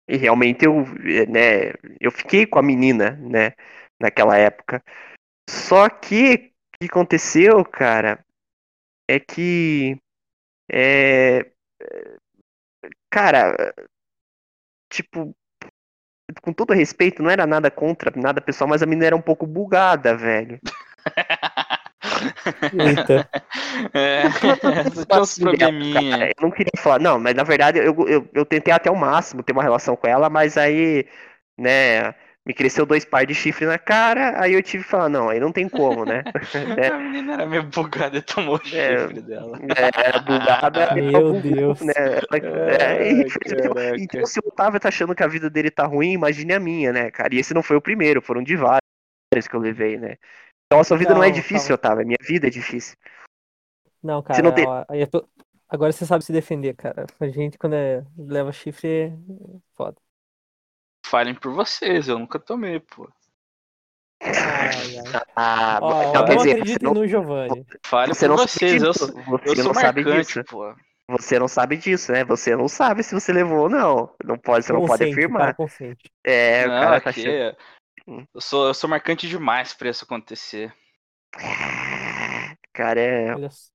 E realmente eu, né, eu fiquei com a menina, né, naquela época. Só que, o que aconteceu, cara, é que, é, cara, tipo, com todo respeito, não era nada contra, nada pessoal, mas a menina era um pouco bugada, velho. Eita. [LAUGHS] É, [LAUGHS] uns probleminha. Cara, eu não queria falar, não, mas na verdade eu, eu, eu tentei até o máximo ter uma relação com ela, mas aí, né, Me cresceu dois par de chifre na cara, aí eu tive que falar, não, aí não tem como, né? É. [LAUGHS] A menina era meio bugada e tomou o É. chifre dela. É, era bugada. [LAUGHS] Meu bugou, Deus. Né? Ela- é, e- [LAUGHS] então, se o Otávio tá achando que a vida dele tá ruim, imagine a minha, né, cara? E esse não foi o primeiro, foram de vários que eu levei, né? Então a sua vida não, é Não, difícil, calma. Otávio, a minha vida é difícil. Não, cara, Você não tem- ó, tô- agora você sabe se defender, cara. A gente, quando é- leva chifre, é foda. Falem por vocês, eu nunca tomei, pô. [LAUGHS] Ah, Ó, não, ó, quer não dizer, acreditem você não, no Giovanni. Falem você por não vocês, eu, sabe sou-. Você eu sou não sabe marcante, disso. pô. Você não sabe disso, né? Você não sabe se você levou ou não. Não pode, você não pode Consente, o cara afirmar. consente. É, o não, cara tá aqui, achando. é- eu, sou, eu sou marcante demais pra isso acontecer. O cara é Olha só.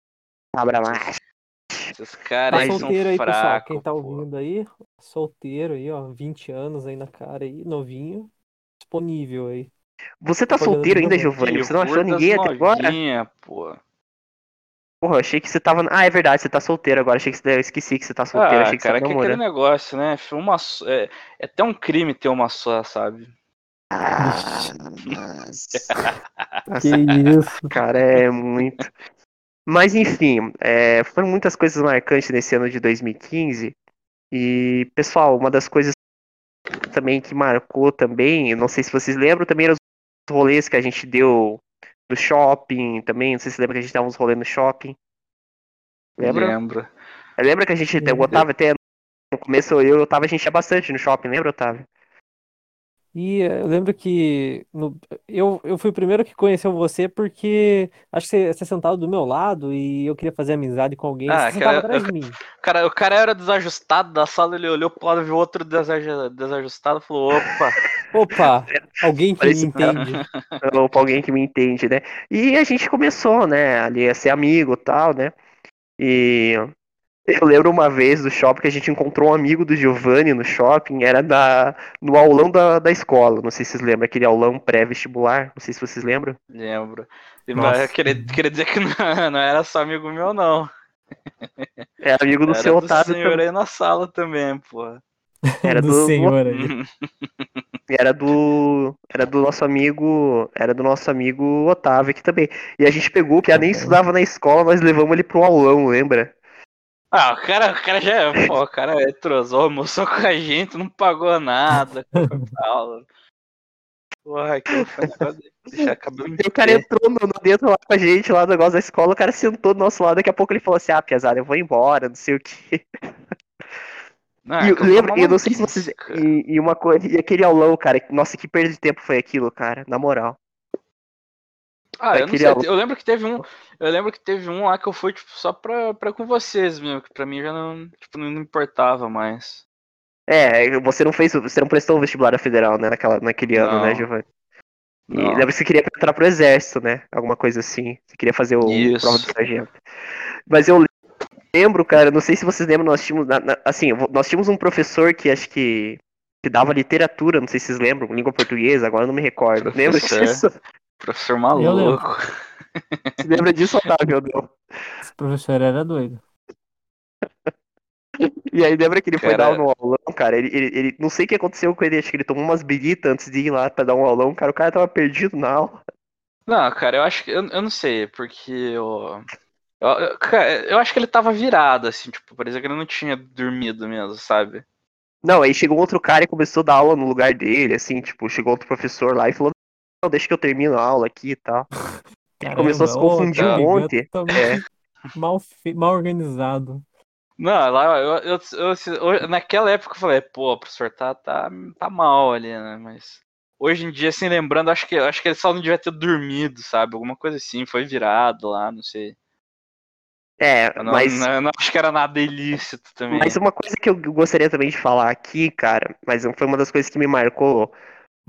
Esses Tá caras aí são solteiro aí, pessoal. fracos, Quem tá pô. ouvindo aí, solteiro aí, ó, 20 anos aí na cara aí, novinho, disponível aí. Você tá solteiro ainda, Giovanni. Você não achou ninguém até agora? pô. Porra, eu achei que você tava. Ah, é verdade, você tá solteiro agora. Achei que você... Eu esqueci que você tá solteiro. Ah, achei que cara, você que tá é aquele namorando. negócio, né? Uma é, é até um crime ter uma só, sabe? Ah. [LAUGHS] Que isso. Cara, é muito. Mas enfim, é, foram muitas coisas marcantes nesse ano de 2015. E, pessoal, uma das coisas também que marcou também, não sei se vocês lembram, também eram os rolês que a gente deu no shopping também. Não sei se lembra que a gente dava uns rolês no shopping. Lembra? Lembro. Lembra que a gente, o Otávio até no começo, eu e o Otávio, a gente ia bastante no shopping, lembra, Otávio? E eh, eu lembro que no- eu, eu fui o primeiro que conheceu você porque acho que você, você sentava do meu lado e eu queria fazer amizade com alguém. Ah, você sentava cara, atrás de [LAUGHS] mim. O cara, o cara era desajustado da sala, ele olhou pro lado, viu outro desaja- desajustado e falou: opa, Opa, [LAUGHS] alguém que me Parece- entende. [LAUGHS] ou pra alguém que me entende, né? E a gente começou, né, ali a ser amigo e tal, né? E eu lembro uma vez do shopping que a gente encontrou um amigo do Giovanni no shopping, era da, no aulão da, da escola, não sei se vocês lembram, aquele aulão pré-vestibular, não sei se vocês lembram. lembro. Nossa. mas queria, queria dizer que não, [LAUGHS] não era só amigo meu, não. Era amigo do era seu do Otávio senhor também. aí na sala também, pô. Era [LAUGHS] do do- senhor aí. [LAUGHS] Era do. Era do nosso amigo. Era do nosso amigo Otávio aqui também. E a gente pegou, que nem estudava na escola, nós levamos ele pro aulão, lembra? Ah, o cara, o cara já, pô, o cara é trozou, almoçou com a gente, não pagou nada, aula. Porra, de deixar cabelo em o cara entrou no, dentro lá com a gente, lá no negócio da escola, o cara sentou do nosso lado, daqui a pouco ele falou assim, ah, pesado, eu vou embora, não sei o que. Ah, e lembro, uma eu não sei se vocês. E, e uma coisa. E aquele aulão, cara, nossa, que perda de tempo foi aquilo, cara, na moral. Ah, eu não aluno. eu lembro que teve um, eu lembro que teve um lá que eu fui tipo, só pra, pra com vocês mesmo, que pra mim já não, tipo, não importava mais. É, você não fez. Você não prestou o vestibular federal, né, naquela, naquele ano, né, Não. Giovanni? E Não. lembra que você queria entrar pro exército, né? Alguma coisa assim. Você queria fazer o Isso. prova do sargento. Mas eu lembro, cara, não sei se vocês lembram, nós tínhamos. na- na- assim, nós tínhamos um professor que acho que. que dava literatura, não sei se vocês lembram, língua portuguesa, agora eu não me recordo. Lembra disso? Professor maluco. [LAUGHS] Você lembra disso, Otávio? Não? Esse professor era doido. [LAUGHS] E aí lembra que ele foi Cara- dar no aulão, cara? Ele, ele, ele- Não sei o que aconteceu com ele, acho que ele tomou umas biritas antes de ir lá pra dar um aulão, cara. O cara tava perdido na aula. Não, cara, eu acho que. Eu, eu não sei, porque eu, eu, eu- eu acho que ele tava virado, assim, tipo, parecia que ele não tinha dormido mesmo, sabe? Não, aí chegou outro cara e começou a dar aula no lugar dele, assim, tipo, chegou outro professor lá e falou, não, deixa que eu termino a aula aqui e tal. Ele começou a se Caramba, confundir tá um monte. Totalmente Mal, mal organizado. Não, lá eu, eu, eu- eu- naquela época eu falei, pô, o professor tá, tá, tá mal ali, né? Mas hoje em dia, assim, lembrando, acho que, acho que ele só não devia ter dormido, sabe? Alguma coisa assim, foi virado lá, não sei. É, Eu não, mas, não- eu não acho que era nada ilícito também. mas uma coisa que eu gostaria também de falar aqui, cara, mas foi uma das coisas que me marcou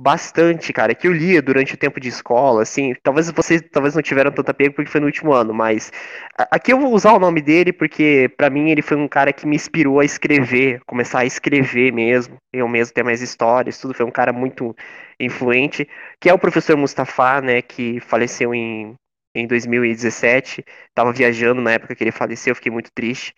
bastante, cara, que eu lia durante o tempo de escola, assim, talvez vocês talvez não tiveram tanta pego porque foi no último ano, mas aqui eu vou usar o nome dele porque pra mim ele foi um cara que me inspirou a escrever, começar a escrever mesmo, eu mesmo ter mais histórias, tudo, foi um cara muito influente, que é o professor Mustafa, né, que faleceu em em 2017. Tava viajando na época que ele faleceu, fiquei muito triste.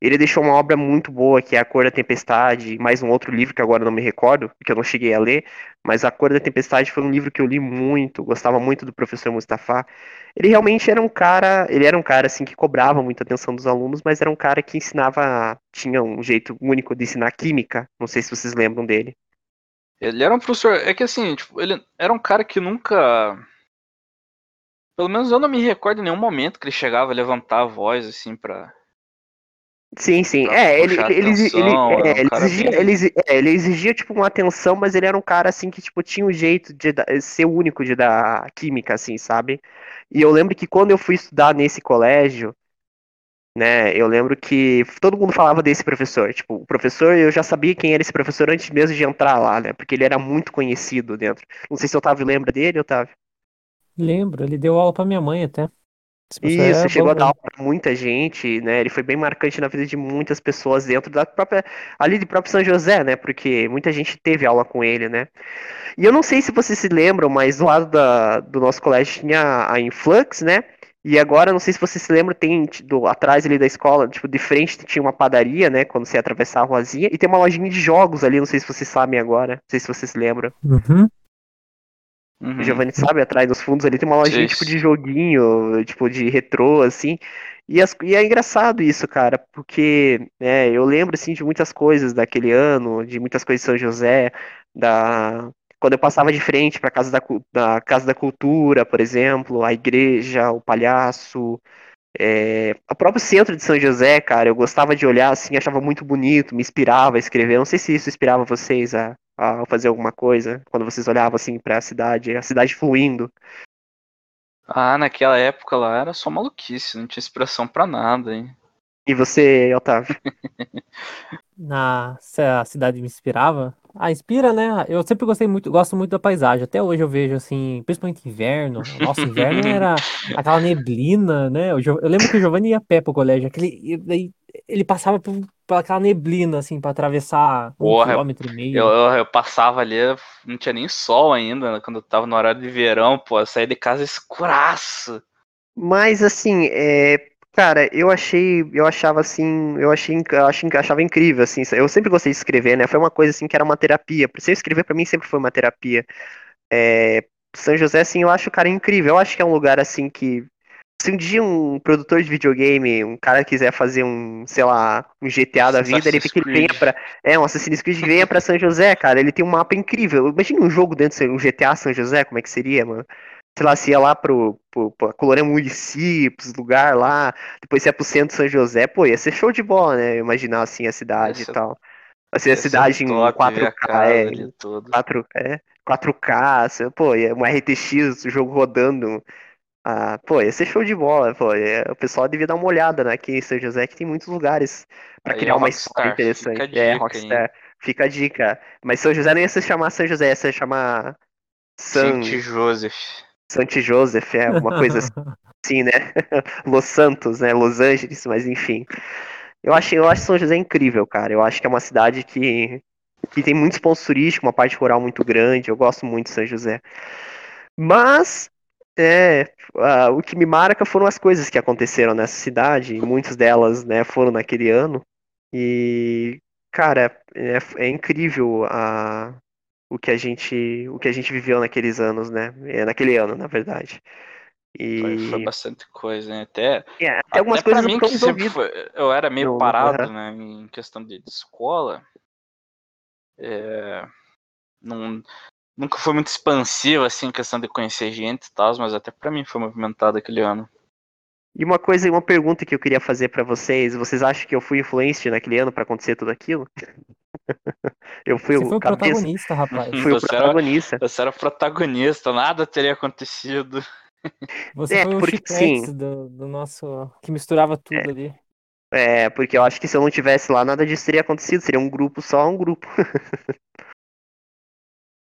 Ele deixou uma obra muito boa, que é A Cor da Tempestade, mais um outro livro que agora não me recordo, porque eu não cheguei a ler, mas A Cor da Tempestade foi um livro que eu li muito, gostava muito do professor Mustafa. Ele realmente era um cara, ele era um cara assim que cobrava muita atenção dos alunos, mas era um cara que ensinava, tinha um jeito único de ensinar química. Não sei se vocês lembram dele. Ele era um professor. É que assim, tipo, ele era um cara que nunca. Pelo menos eu não me recordo em nenhum momento que ele chegava a levantar a voz, assim, pra. Sim, sim. Pra É, ele, ele, ele, atenção, ele- era um é, ele exigia, bem- ele, é, ele exigia, tipo, uma atenção, mas ele era um cara, assim, que, tipo, tinha um jeito de dar- ser único de dar química, assim, sabe? E eu lembro que quando eu fui estudar nesse colégio, né, eu lembro que todo mundo falava desse professor. Tipo, o professor, eu já sabia quem era esse professor antes mesmo de entrar lá, né? Porque ele era muito conhecido dentro. Não sei se o Otávio lembra dele, Otávio. Lembro, ele deu aula pra minha mãe até. Isso, era chegou a bom dar mesmo. aula pra muita gente, né? Ele foi bem marcante na vida de muitas pessoas dentro da própria, ali de próprio São José, né? Porque muita gente teve aula com ele, né? E eu não sei se vocês se lembram, mas do lado da, do nosso colégio tinha a Influx, né? E agora, não sei se vocês se lembram, tem do, atrás ali da escola, tipo, de frente tinha uma padaria, né? Quando você ia atravessar a ruazinha, e tem uma lojinha de jogos ali, não sei se vocês sabem agora, não sei se vocês se lembram. Uhum. Uhum. O Giovanni sabe, atrás dos fundos ali tem uma lojinha tipo de joguinho, tipo de retrô, assim. E, as- e é engraçado isso, cara, porque né, eu lembro assim de muitas coisas daquele ano, de muitas coisas de São José, da quando eu passava de frente para casa da, da Casa da Cultura, por exemplo, a igreja, o palhaço, é, o próprio centro de São José, cara, eu gostava de olhar assim, achava muito bonito, me inspirava a escrever. Não sei se isso inspirava vocês a, a fazer alguma coisa, quando vocês olhavam assim para a cidade, a cidade fluindo. Ah, naquela época lá era só maluquice, não tinha inspiração pra nada, hein? E você, Otávio? [LAUGHS] Na, se a cidade me inspirava. Ah, inspira, né? Eu sempre gostei muito, gosto muito da paisagem. Até hoje eu vejo assim, principalmente inverno. Nossa, inverno era [LAUGHS] aquela neblina, né? O Gio- Eu lembro que o Giovanni ia a pé pro colégio. Aquele, daí ele passava por, por aquela neblina, assim, pra atravessar um Porra, quilômetro e meio. Eu, eu, eu passava ali, não tinha nem sol ainda, né, quando eu tava no horário de verão, pô, eu saía de casa escuraço. Mas assim, é, cara, eu achei, eu achava assim, eu achei, eu achei, achava incrível assim. Eu sempre gostei de escrever, né? Foi uma coisa assim que era uma terapia. Por ser escrever pra mim sempre foi uma terapia. É, São José, assim, eu acho, cara, incrível. Eu acho que é um lugar assim que se um dia um produtor de videogame, um cara quiser fazer um, sei lá, um GTA da vida, ele fica, ele venha pra, é, um Assassin's Creed venha pra São José, cara. Ele tem um mapa incrível. Imagina um jogo dentro de um GTA São José, como é que seria, mano? Sei lá, se ia lá pro, pro, pro Colorado Municípios, lugar lá, depois se ia pro centro de São José, pô, ia ser show de bola, né? Imaginar assim a cidade e tal. Assim, a Ia cidade em top ver a 4K, casa é, ali tudo. 4, é, 4K, assim, pô, ia- um RTX, o jogo rodando. Ah, pô, ia ser show de bola, pô. é, o pessoal devia dar uma olhada né, aqui em São José, que tem muitos lugares pra Aí criar é uma história interessante. fica a é, dica Rockstar. Fica a dica. Mas São José não ia se chamar São José, ia se chamar San, Saint Joseph. Santi Joseph, é, uma coisa [LAUGHS] assim, né? [LAUGHS] Los Santos, né? Los Angeles, mas enfim. Eu acho, eu acho São José incrível, cara. Eu acho que é uma cidade que, que tem muitos pontos turísticos, uma parte rural muito grande. Eu gosto muito de São José. Mas é, ah, o que me marca foram as coisas que aconteceram nessa cidade, e muitas delas, né, foram naquele ano. E, cara, é, é incrível a, o que a gente, o que a gente viveu naqueles anos, né? É, naquele ano, na verdade. Foi, foi E bastante coisa, né? Até, é, até algumas até coisas mim, que sempre foi, eu era meio Não, parado, aham. né, em questão de, de escola. É, não, nunca foi muito expansivo, assim, em questão de conhecer gente e tal, mas até pra mim foi movimentado aquele ano. E uma coisa, uma pergunta que eu queria fazer pra vocês, vocês acham que eu fui influente naquele ano pra acontecer tudo aquilo? [LAUGHS] eu fui Você foi o cabeça, protagonista, rapaz. [LAUGHS] fui o era- protagonista. Você era o protagonista, nada teria acontecido. Você É, foi o porque chiclete sim. do, do nosso. que misturava tudo ali. É, porque eu acho que se eu não tivesse lá, nada disso teria acontecido. Seria um grupo só, um grupo. [LAUGHS]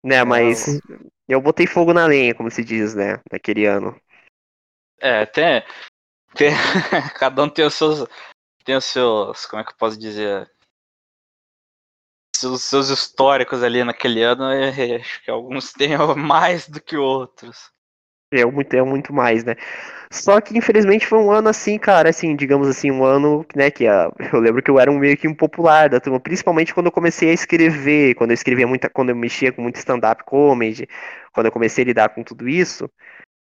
né, mas eu botei fogo na lenha, como se diz, né, naquele ano. É, tem, tem cada um tem os seus, tem os seus, como é que eu posso dizer, seus, seus históricos ali naquele ano, e acho que alguns [LAUGHS] têm mais do que outros. É muito, é muito mais, né? Só que infelizmente foi um ano assim, cara, assim, digamos assim, um ano, né, que eu lembro que eu era um meio que impopular da turma, principalmente quando eu comecei a escrever, quando eu escrevia muita, quando eu mexia com muito stand-up comedy, quando eu comecei a lidar com tudo isso,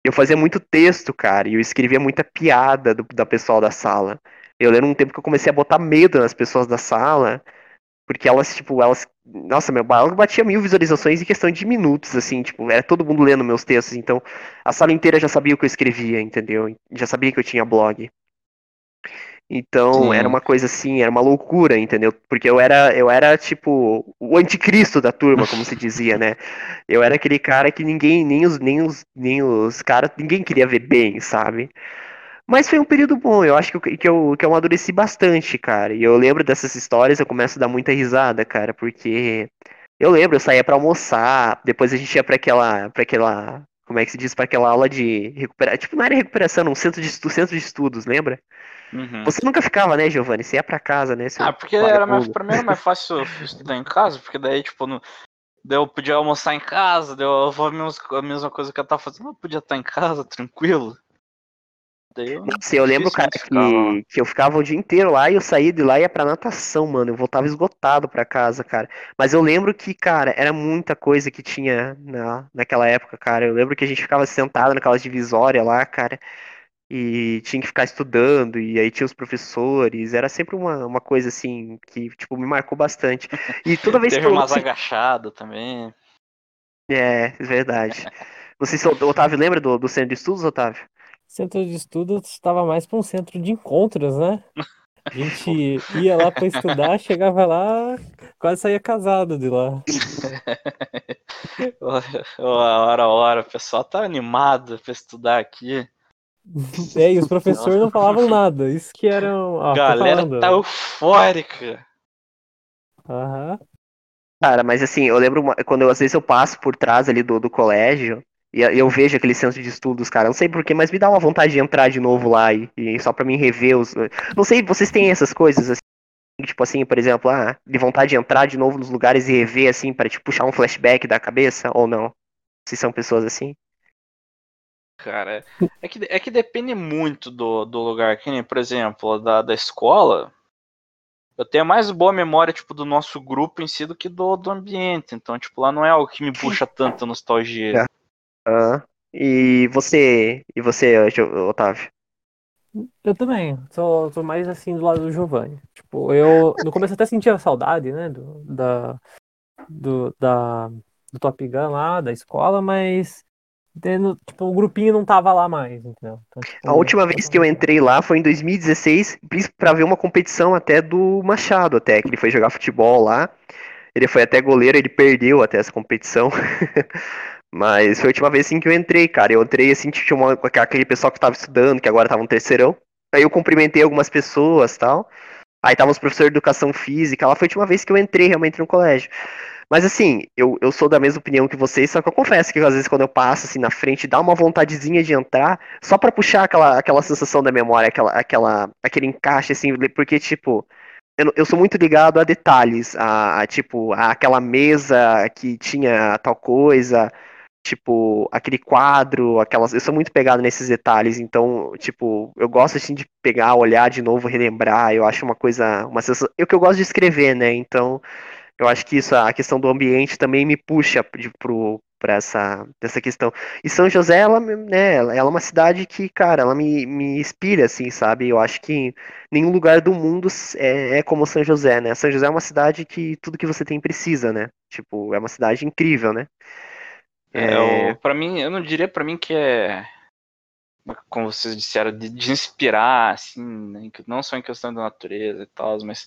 eu fazia muito texto, cara, e eu escrevia muita piada do, da pessoal da sala. Eu lembro um tempo que eu comecei a botar medo nas pessoas da sala, porque elas, tipo, elas. Nossa, meu blog batia mil visualizações em questão de minutos, assim, tipo, era todo mundo lendo meus textos, então a sala inteira já sabia o que eu escrevia, entendeu? Já sabia que eu tinha blog. Então, Sim. era uma coisa assim, era uma loucura, entendeu? Porque eu era, eu era tipo o anticristo da turma, como se dizia, né? Eu era aquele cara que ninguém, nem os, nem os, nem os caras, ninguém queria ver bem, sabe? Mas foi um período bom, eu acho que eu, que eu, que eu amadureci bastante, cara. E eu lembro dessas histórias, eu começo a dar muita risada, cara, porque eu lembro, eu saía pra almoçar, depois a gente ia pra aquela, pra aquela, como é que se diz, pra aquela aula de recuperação, tipo, não era recuperação, um centro de, estu- centro de estudos, lembra? Uhum. Você nunca ficava, né, Giovanni? Você ia pra casa, né? Ah, porque era mais, pra mim era mais fácil eu estudar em casa, porque daí, tipo, no, daí eu podia almoçar em casa, daí eu vou a mesma, a mesma coisa que eu tava fazendo, eu podia estar em casa, tranquilo. Daí eu, Nossa, eu lembro, cara, que, que eu ficava o dia inteiro lá e eu saía de lá e ia pra natação, mano. Eu voltava esgotado pra casa, cara. Mas eu lembro que, cara, era muita coisa que tinha na, naquela época, cara. Eu lembro que a gente ficava sentado naquelas divisórias lá, cara, e tinha que ficar estudando, e aí tinha os professores. Era sempre uma, uma coisa assim que, tipo, me marcou bastante. E toda vez que Teve umas agachadas também. É, é verdade. Não sei se o Otávio lembra do, do centro de estudos, Otávio? Centro de estudos estava mais para um centro de encontros, né? A gente ia lá para estudar, chegava lá, quase saía casado de lá. [LAUGHS] Hora, hora, o pessoal tá animado pra estudar aqui. [LAUGHS] É, e os professores não falavam nada. Isso que eram. Galera tá eufórica. Aham. Cara, mas assim, eu lembro uma- quando eu, às vezes eu passo por trás ali do, do colégio e eu- vejo aquele centro de estudos, cara, não sei porquê, mas me dá uma vontade de entrar de novo lá e, e só pra mim rever os. Não sei, vocês têm essas coisas assim, tipo assim, por exemplo, ah, de vontade de entrar de novo nos lugares e rever assim, pra te puxar um flashback da cabeça ou não? Se são pessoas assim? Cara, é que, é que depende muito do, do lugar. Que nem, por exemplo, da, da escola. Eu tenho mais boa memória, tipo, do nosso grupo em si do que do, do ambiente. Então, tipo, lá não é algo que me puxa tanta nostalgia. Ah, e você, e você, Jo- Otávio? Eu também. Sou, sou mais assim do lado do Giovanni. Tipo, eu no começo até sentia saudade, né? Do, da, do, da, do Top Gun lá, da escola, mas. tendo- tipo, o grupinho não tava lá mais, entendeu? Então, tipo, A última vez que eu entrei lá foi em 2016, pra ver uma competição até do Machado, até, que ele foi jogar futebol lá. Ele foi até goleiro, ele perdeu até essa competição. [LAUGHS] Mas foi a última vez assim que eu entrei, cara. Eu entrei assim, tinha uma, aquele pessoal que tava estudando, que agora tava no terceirão. Aí eu cumprimentei algumas pessoas tal. Aí tava os professores de educação física. Lá foi a última vez que eu entrei realmente no colégio. Mas assim, eu, eu sou da mesma opinião que vocês, só que eu confesso que às vezes quando eu passo assim na frente, dá uma vontadezinha de entrar, só pra puxar aquela, aquela sensação da memória, aquela, aquela, aquele encaixe assim, porque tipo, eu, eu sou muito ligado a detalhes, a, a, tipo, a aquela mesa que tinha tal coisa, tipo, aquele quadro, aquelas, eu sou muito pegado nesses detalhes, então, tipo, eu gosto assim de pegar, olhar de novo, relembrar, eu acho uma coisa, uma sensação, eu que eu gosto de escrever, né? Então, eu acho que isso, a questão do ambiente também me puxa de, pro, pra essa, dessa questão. E São José, ela, né, ela é uma cidade que, cara, ela me, me inspira, assim, sabe? Eu acho que nenhum lugar do mundo é, é como São José, né? São José é uma cidade que tudo que você tem precisa, né? Tipo, é uma cidade incrível, né? É, eu, pra mim, eu não diria pra mim que é. Como vocês disseram, de, de inspirar, assim, né, não só em questão da natureza e tal, mas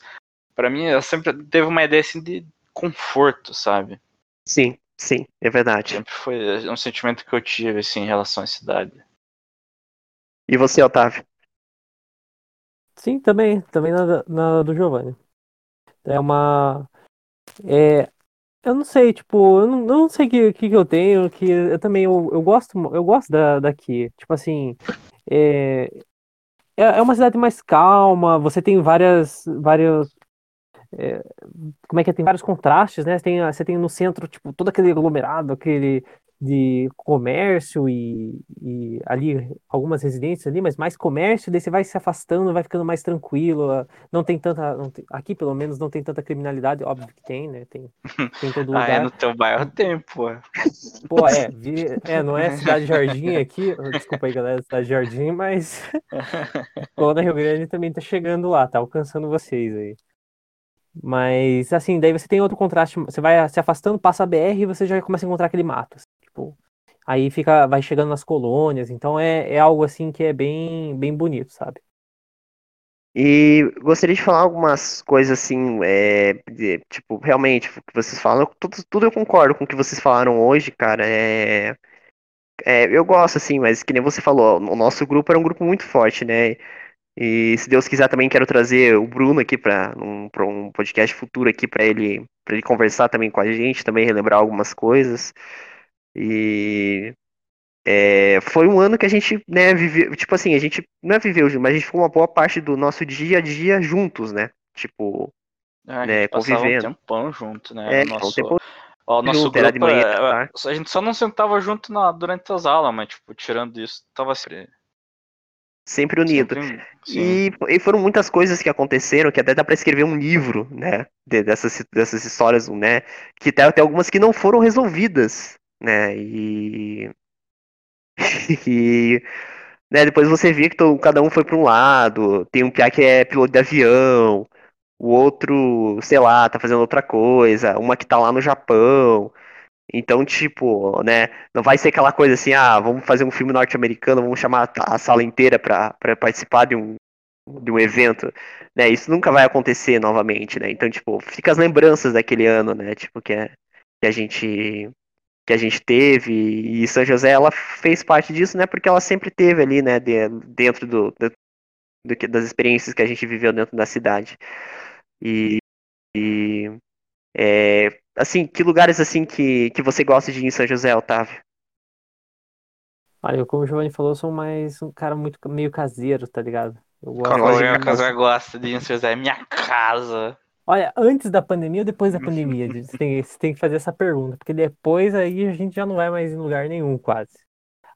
pra mim ela sempre teve uma ideia assim de conforto, sabe? Sim, sim, é verdade. Sempre foi um sentimento que eu tive, assim, em relação à cidade. E você, Otávio? Sim, também, também na, na do Giovanni. É uma. É, eu não sei, tipo, eu não, eu não sei o que, que, que eu tenho, que eu também eu, eu gosto, eu gosto da, daqui. Tipo assim, é, é é uma cidade mais calma, você tem várias, vários, é, como é que é? Tem vários contrastes, né? Você tem, você tem no centro, tipo, todo aquele aglomerado, aquele, de comércio e, e ali algumas residências ali, mas mais comércio, daí você vai se afastando, vai ficando mais tranquilo. ah, Não tem tanta. não tem- aqui, pelo menos, não tem tanta criminalidade, óbvio que tem, né? Tem, tem em todo [LAUGHS] Ah, é lugar. no teu bairro tem, pô. Pô, é, vi- é, não é Cidade Jardim aqui, [LAUGHS] desculpa aí, galera, Cidade Jardim, mas [LAUGHS] Colônia Rio Grande também tá chegando lá, tá alcançando vocês aí. Mas, assim, daí você tem outro contraste, você vai se afastando, passa a BR e você já começa a encontrar aquele mato, assim, tipo, aí fica, vai chegando nas colônias, então é, é algo, assim, que é bem, bem bonito, sabe? E gostaria de falar algumas coisas assim, é, de- tipo, realmente, o que vocês falam, tudo, tudo eu concordo com o que vocês falaram hoje, cara. É, é, eu gosto, assim, mas que nem você falou, o nosso grupo era um grupo muito forte, né? E se Deus quiser também quero trazer o Bruno aqui para um, um podcast futuro aqui para ele, ele conversar também com a gente, também relembrar algumas coisas. E é, foi um ano que a gente, né, viveu, tipo assim, a gente não é viveu, junto, mas a gente ficou uma boa parte do nosso dia a dia juntos, né? Tipo, A né, gente passava um convivendo. tempão junto, né? É, nosso, tempo ó, o nosso junto, era de grupo, manhã, é, tá? a gente só não sentava junto na- durante as aulas, mas, tipo, tirando isso, tava sempre, sempre unido. sempre. E, e foram muitas coisas que aconteceram que até dá pra escrever um livro, né? de- dessas, dessas histórias, né? Que tem até algumas que não foram resolvidas, né? E. [LAUGHS] e né, depois você vê que to- cada um foi pra um lado. Tem um piá que é piloto de avião, o outro, sei lá, tá fazendo outra coisa, uma que tá lá no Japão. Então, tipo, né, não vai ser aquela coisa assim, ah, vamos fazer um filme norte-americano, vamos chamar a sala inteira pra participar de um, de um evento, né, isso nunca vai acontecer novamente, né, então, tipo, fica as lembranças daquele ano, né, tipo, que, é, que a gente que a gente teve, e São José, ela fez parte disso, né, porque ela sempre teve ali, né, de- dentro do, do, que- das experiências que a gente viveu dentro da cidade, e, e é, assim, que lugares assim que, que você gosta de ir em São José, Otávio? Olha, eu, como o Giovanni falou, eu sou mais um cara muito meio caseiro, tá ligado? Eu gosto Qual gosto é de a casa gosta de José? É minha casa. Olha, antes da pandemia ou depois da pandemia? [LAUGHS] Você tem, você tem que fazer essa pergunta, porque depois aí a gente já não vai mais em lugar nenhum, quase.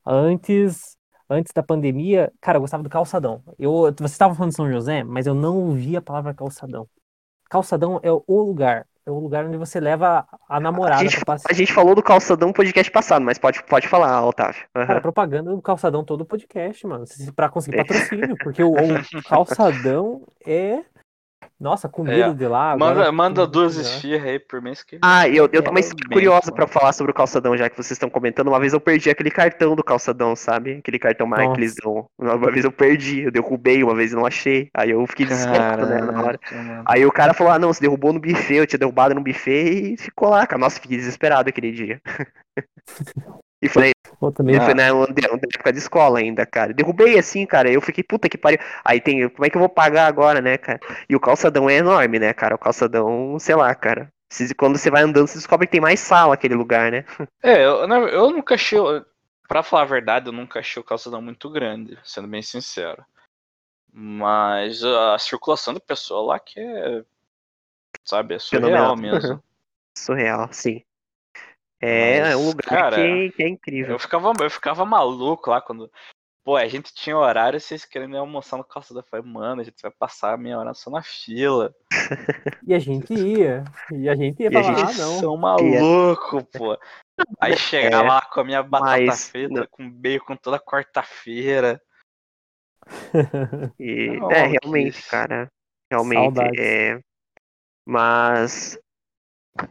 Antes, antes da pandemia, cara, eu gostava do calçadão. Eu, você estava falando de São José, mas eu não ouvi a palavra calçadão. Calçadão é o lugar, é o lugar onde você leva a A namorada gente, pra passear. a gente falou do calçadão no podcast passado, mas pode, pode falar, Otávio. Aham. Cara, propaganda do calçadão todo o podcast, mano. Pra conseguir [LAUGHS] patrocínio, porque o, o calçadão é. Nossa, comida É, de lá. agora Manda, manda duas esfirras aí por mês que. Ah, eu, eu uma É, bem, curiosa pô. pra falar sobre o calçadão, já que vocês estão comentando. Uma vez eu perdi aquele cartão do calçadão, sabe? Aquele cartão mais que eles dão. Uma vez eu perdi, eu derrubei, uma vez eu não achei. Aí eu fiquei desesperado, né, na hora. Mano. Aí o cara falou: ah, não, você derrubou no buffet, eu tinha derrubado no buffet e ficou lá. Nossa, fiquei desesperado aquele dia. [LAUGHS] E foi, Pô, também e Ah. foi na, na época de escola ainda, cara. Derrubei assim, cara. Eu fiquei, puta que pariu. Aí tem, como é que eu vou pagar agora, né, cara? E o calçadão é enorme, né, cara? O calçadão, sei lá, cara. Quando você vai andando, você descobre que tem mais sala aquele lugar, né? [LAUGHS] É, eu, eu nunca achei. Pra falar a verdade, eu nunca achei o calçadão muito grande, sendo bem sincero. Mas a circulação da pessoa lá que é. Sabe, é surreal Fenomenal. mesmo. [LAUGHS] Surreal, sim. É, Mas, é um lugar cara, que, que é incrível. Eu ficava, eu ficava maluco lá quando. Pô, a gente tinha horário e vocês querendo almoçar no calçadão. Eu falei, mano, a gente vai passar a meia hora só na fila. [LAUGHS] E a gente ia. E a gente ia E a gente ah, não. São [LAUGHS] maluco, pô. Aí [LAUGHS] chegava É, lá com a minha batata mas- frita com bacon toda quarta-feira. E, Não, é, realmente, isso. cara. Realmente. Saudades. É, mas.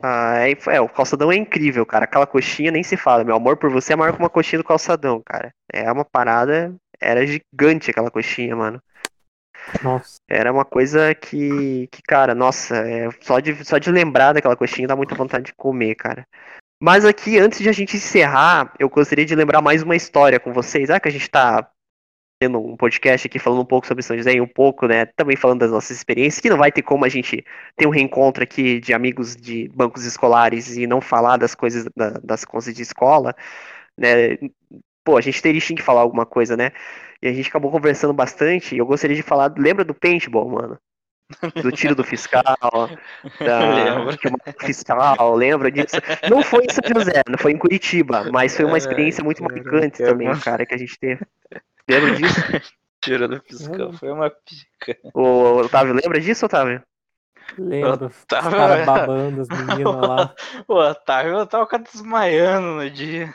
Ah, é, é, o calçadão é incrível, cara. Aquela coxinha nem se fala. Meu amor por você é maior que uma coxinha do calçadão, cara. É uma parada. Era gigante aquela coxinha, mano. Nossa. Era uma coisa que, que cara, nossa, é, só, de, só de lembrar daquela coxinha dá muita vontade de comer, cara. Mas aqui, antes de a gente encerrar, eu gostaria de lembrar mais uma história com vocês. Ah, que a gente tá tendo um podcast aqui falando um pouco sobre São José e um pouco, né, também falando das nossas experiências, que não vai ter como a gente ter um reencontro aqui de amigos de bancos escolares e não falar das coisas, da- das coisas de escola, né, pô, a gente teria sim que falar alguma coisa, né, e a gente acabou conversando bastante, e eu gostaria de falar, lembra do paintball, mano? Do tiro do fiscal, [LAUGHS] da fiscal, lembra disso? Não foi em São José, não foi em Curitiba, mas foi uma experiência muito marcante também, cara, que a gente teve. Lembra [LAUGHS] disso? Tiro do fiscal. Foi uma pica. O Otávio lembra disso, Otávio? Lembro. Os tava- caras babando as meninas lá. [LAUGHS] O Otávio eu tava desmaiando no dia.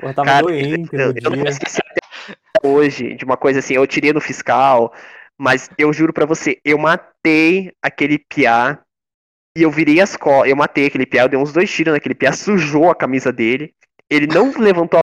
Eu tava Cara, doente eu, no eu não dia. esqueci até hoje de uma coisa assim, eu tirei no fiscal, mas eu juro pra você, eu matei aquele piá e eu virei as costas, eu matei aquele piá, eu dei uns dois tiros naquele piá, sujou a camisa dele, ele não [LAUGHS] levantou a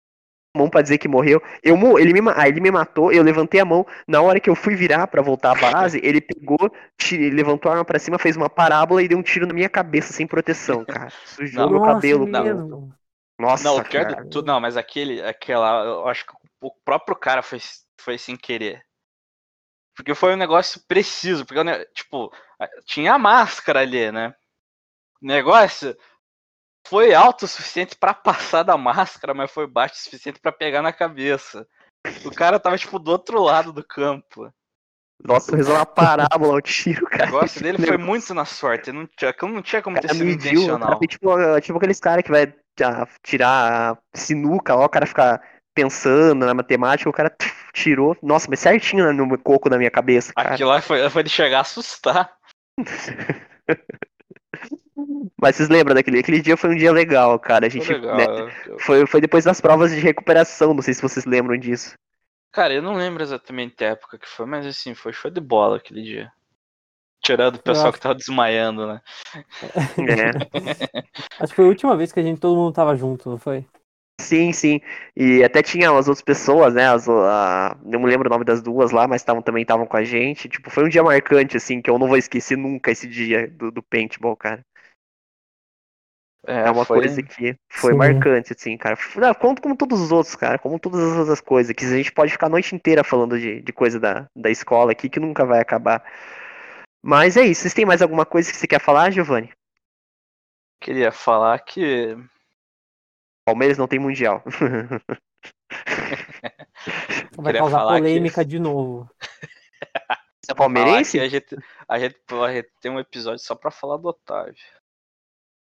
mão pra dizer que morreu, eu, ele, me, ah, ele me matou, eu levantei a mão, na hora que eu fui virar pra voltar à base, ele pegou, ti- levantou a arma pra cima, fez uma parábola e deu um tiro na minha cabeça sem proteção, cara, sujou Não, meu Nossa, cabelo, mesmo. nossa, não, cara. de tudo, não, mas aquele, aquela, eu acho que o próprio cara foi, foi sem querer. Porque foi um negócio preciso, porque, tipo, tinha a máscara ali, né? O negócio foi alto o suficiente pra passar da máscara, mas foi baixo o suficiente pra pegar na cabeça. O cara tava, tipo, do outro lado do campo. Nossa, fez uma parábola, um tiro, O cara. negócio dele foi muito na sorte. Não tinha, não tinha como O ter sido mediu, o intencional. cara tipo, tipo aqueles caras que vai ah, tirar a sinuca lá, o cara fica pensando na matemática, o cara tirou. Nossa, mas certinho no coco da minha cabeça, cara. Aquilo lá foi, foi de chegar a assustar. [LAUGHS] Mas vocês lembram daquele? Aquele dia foi um dia legal, cara. A Foi gente, legal. né, eu- eu- foi, foi depois das provas de recuperação, não sei se vocês lembram disso. Cara, eu não lembro exatamente a época que foi, mas assim, foi show de bola aquele dia. Tirando o pessoal acho- que tava desmaiando, né? É. [LAUGHS] Acho que foi a última vez que a gente todo mundo tava junto, não foi? Sim, sim. E até tinha as outras pessoas, né? As, a, não me lembro o nome das duas lá, mas tavam, também estavam com a gente. Tipo, foi um dia marcante, assim, que eu não vou esquecer nunca esse dia do, do paintball, cara. É uma foi- coisa que foi Sim. marcante, assim, cara. Não, como, como todos os outros, cara. Como todas as outras coisas. Que a gente pode ficar a noite inteira falando de, de coisa da, da escola aqui que nunca vai acabar. Mas é isso. Vocês têm mais alguma coisa que você quer falar, Giovanni? Queria falar que. Palmeiras não tem mundial. [LAUGHS] Vai causar falar que- polêmica de novo. Você é palmeirense? a gente, a, gente, a gente tem um episódio só pra falar do Otávio.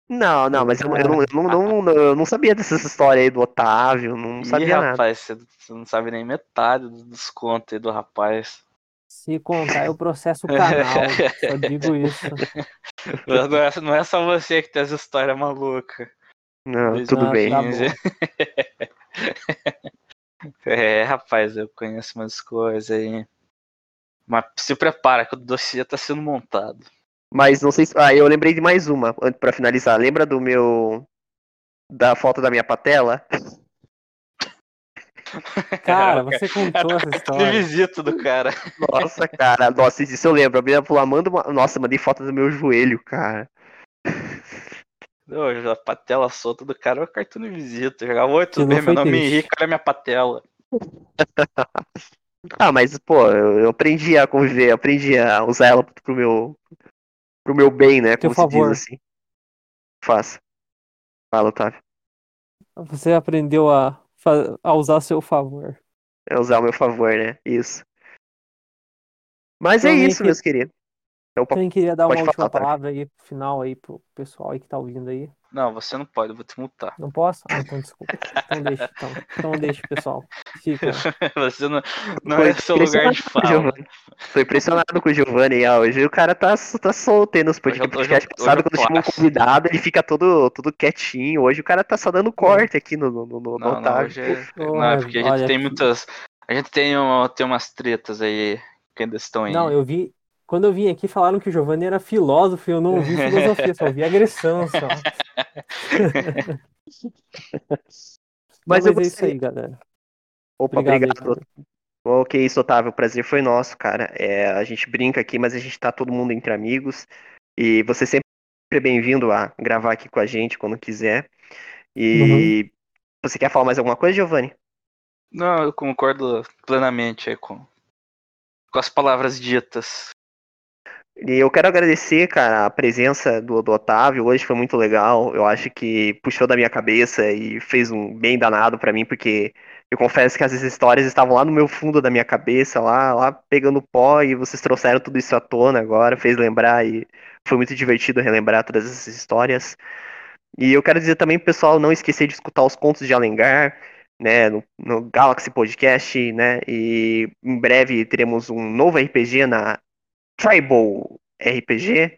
Não, não, mas eu, eu não, eu não, não- eu não sabia dessa história aí do Otávio, não Ih, sabia nada. rapaz, você, você não sabe nem metade dos contos aí do rapaz. Se contar, eu processo o canal. [LAUGHS] Só digo isso. Não é, não é só você que tem as histórias malucas. Não, tudo bem. tá. [LAUGHS] É, rapaz, eu conheço umas coisas aí. Mas se prepara que o dossiê tá sendo montado. Mas não sei se. Ah, eu lembrei de mais uma, pra finalizar. Lembra do meu. Da foto da minha patela? [LAUGHS] Cara, você contou essa De história. visita do cara. Nossa, cara, nossa, isso eu lembro. A menina falou, manda uma. Nossa, mandei foto do meu joelho, cara. Não, a patela solta do cara é o cartão de visita. Eu Jogava, oi, tudo bem? Meu nome é. Henrique, olha minha patela. [LAUGHS] Ah, mas, pô, eu, eu aprendi a conviver, eu aprendi a usar ela pro meu. Pro meu bem, né? Teu Como se favor. diz assim. Faça. Fala, Otávio. Você aprendeu a, a usar a seu favor. É usar ao meu favor, né? Isso. Mas é Também isso, que- meus queridos. Então, Também queria dar uma Pode última falar, Otávio. palavra aí pro final aí pro pessoal aí que tá ouvindo aí. Não, você não pode, eu vou te multar. Não posso? Ah, então desculpa. Então deixa, então. Então deixa, pessoal. Fica. [LAUGHS] Você não, não é seu lugar de fala. Tô impressionado com o Giovanni aí, ó. Hoje o cara tá, tá solto aí nos podcasts. Sabe eu quando chama um convidado, ele fica todo, todo quietinho. Hoje o cara tá só dando corte aqui no, no, no, no Não, não, Otávio. hoje é... Não, é porque a gente Olha tem aqui. muitas. A gente tem, tem umas tretas aí que ainda estão aí. Não, eu vi. Quando eu vim aqui, falaram que o Giovanni era filósofo e eu não ouvi filosofia, só ouvi agressão só. [LAUGHS] Mas Mas, eu é isso aí, galera. Opa, Obrigado, obrigado. Ok, isso, Otávio. O prazer foi nosso, cara. É, a gente brinca aqui, mas a gente tá todo mundo entre amigos. E você sempre é bem-vindo a gravar aqui com a gente quando quiser. E você quer falar mais alguma coisa, Giovanni? Não, eu concordo plenamente aí com, com as palavras ditas. E eu quero agradecer, cara, a presença do, do Otávio. Hoje foi muito legal. Eu acho que puxou da minha cabeça e fez um bem danado pra mim, porque eu confesso que as histórias estavam lá no meu fundo da minha cabeça, lá, lá pegando pó, e vocês trouxeram tudo isso à tona agora, fez lembrar e foi muito divertido relembrar todas essas histórias. E eu quero dizer também pessoal não esquecer de escutar os contos de Alengar, né, no, no Galaxy Podcast, né, e em breve teremos um novo RPG na Tribal RPG,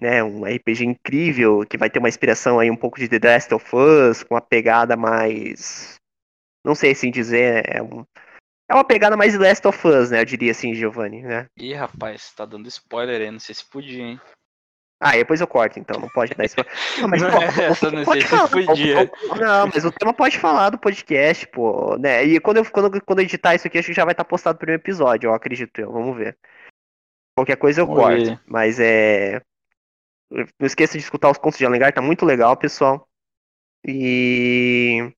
né, um RPG incrível que vai ter uma inspiração aí um pouco de The Last of Us, com uma pegada mais, não sei assim dizer, é, um, é uma pegada mais The Last of Us, né, eu diria assim, Giovanni, né. Ih, rapaz, tá dando spoiler aí, não sei se podia, hein? Ah, depois eu corto, então, não pode dar spoiler. [LAUGHS] Não, mas, Não pô, é essa, não pode sei se falar, podia. Não, mas o tema pode falar do podcast, pô, né? E quando eu, quando, quando eu editar isso aqui, acho que já vai estar postado o primeiro episódio, eu acredito eu. Vamos ver. Qualquer coisa eu corto. ver. Mas é. Não esqueça de escutar os contos de Alengar, tá muito legal, pessoal. E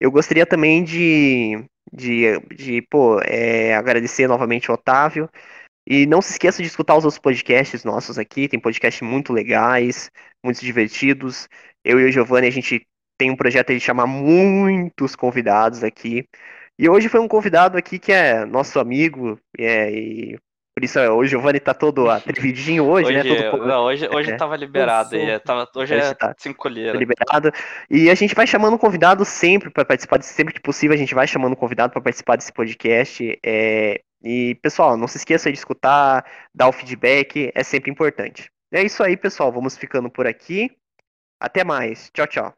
eu gostaria também de, de, de pô, é, agradecer novamente o Otávio. E não se esqueça de escutar os outros podcasts nossos aqui, tem podcasts muito legais, muito divertidos. Eu e o Giovanni, a gente tem um projeto de chamar muitos convidados aqui. E hoje foi um convidado aqui que é nosso amigo, é, e por isso é, o Giovanni tá todo atrevidinho [LAUGHS] hoje, né? Hoje, Todo não, hoje, hoje é. tava liberado aí. solto. Tava, hoje Hoje é tá- liberado. E a gente vai chamando convidado sempre para participar, desse- sempre que possível, a gente vai chamando convidado para participar desse podcast. é, E, pessoal, não se esqueça de escutar, dar o feedback, é sempre importante. É isso aí, pessoal. Vamos ficando por aqui. Até mais. Tchau, tchau.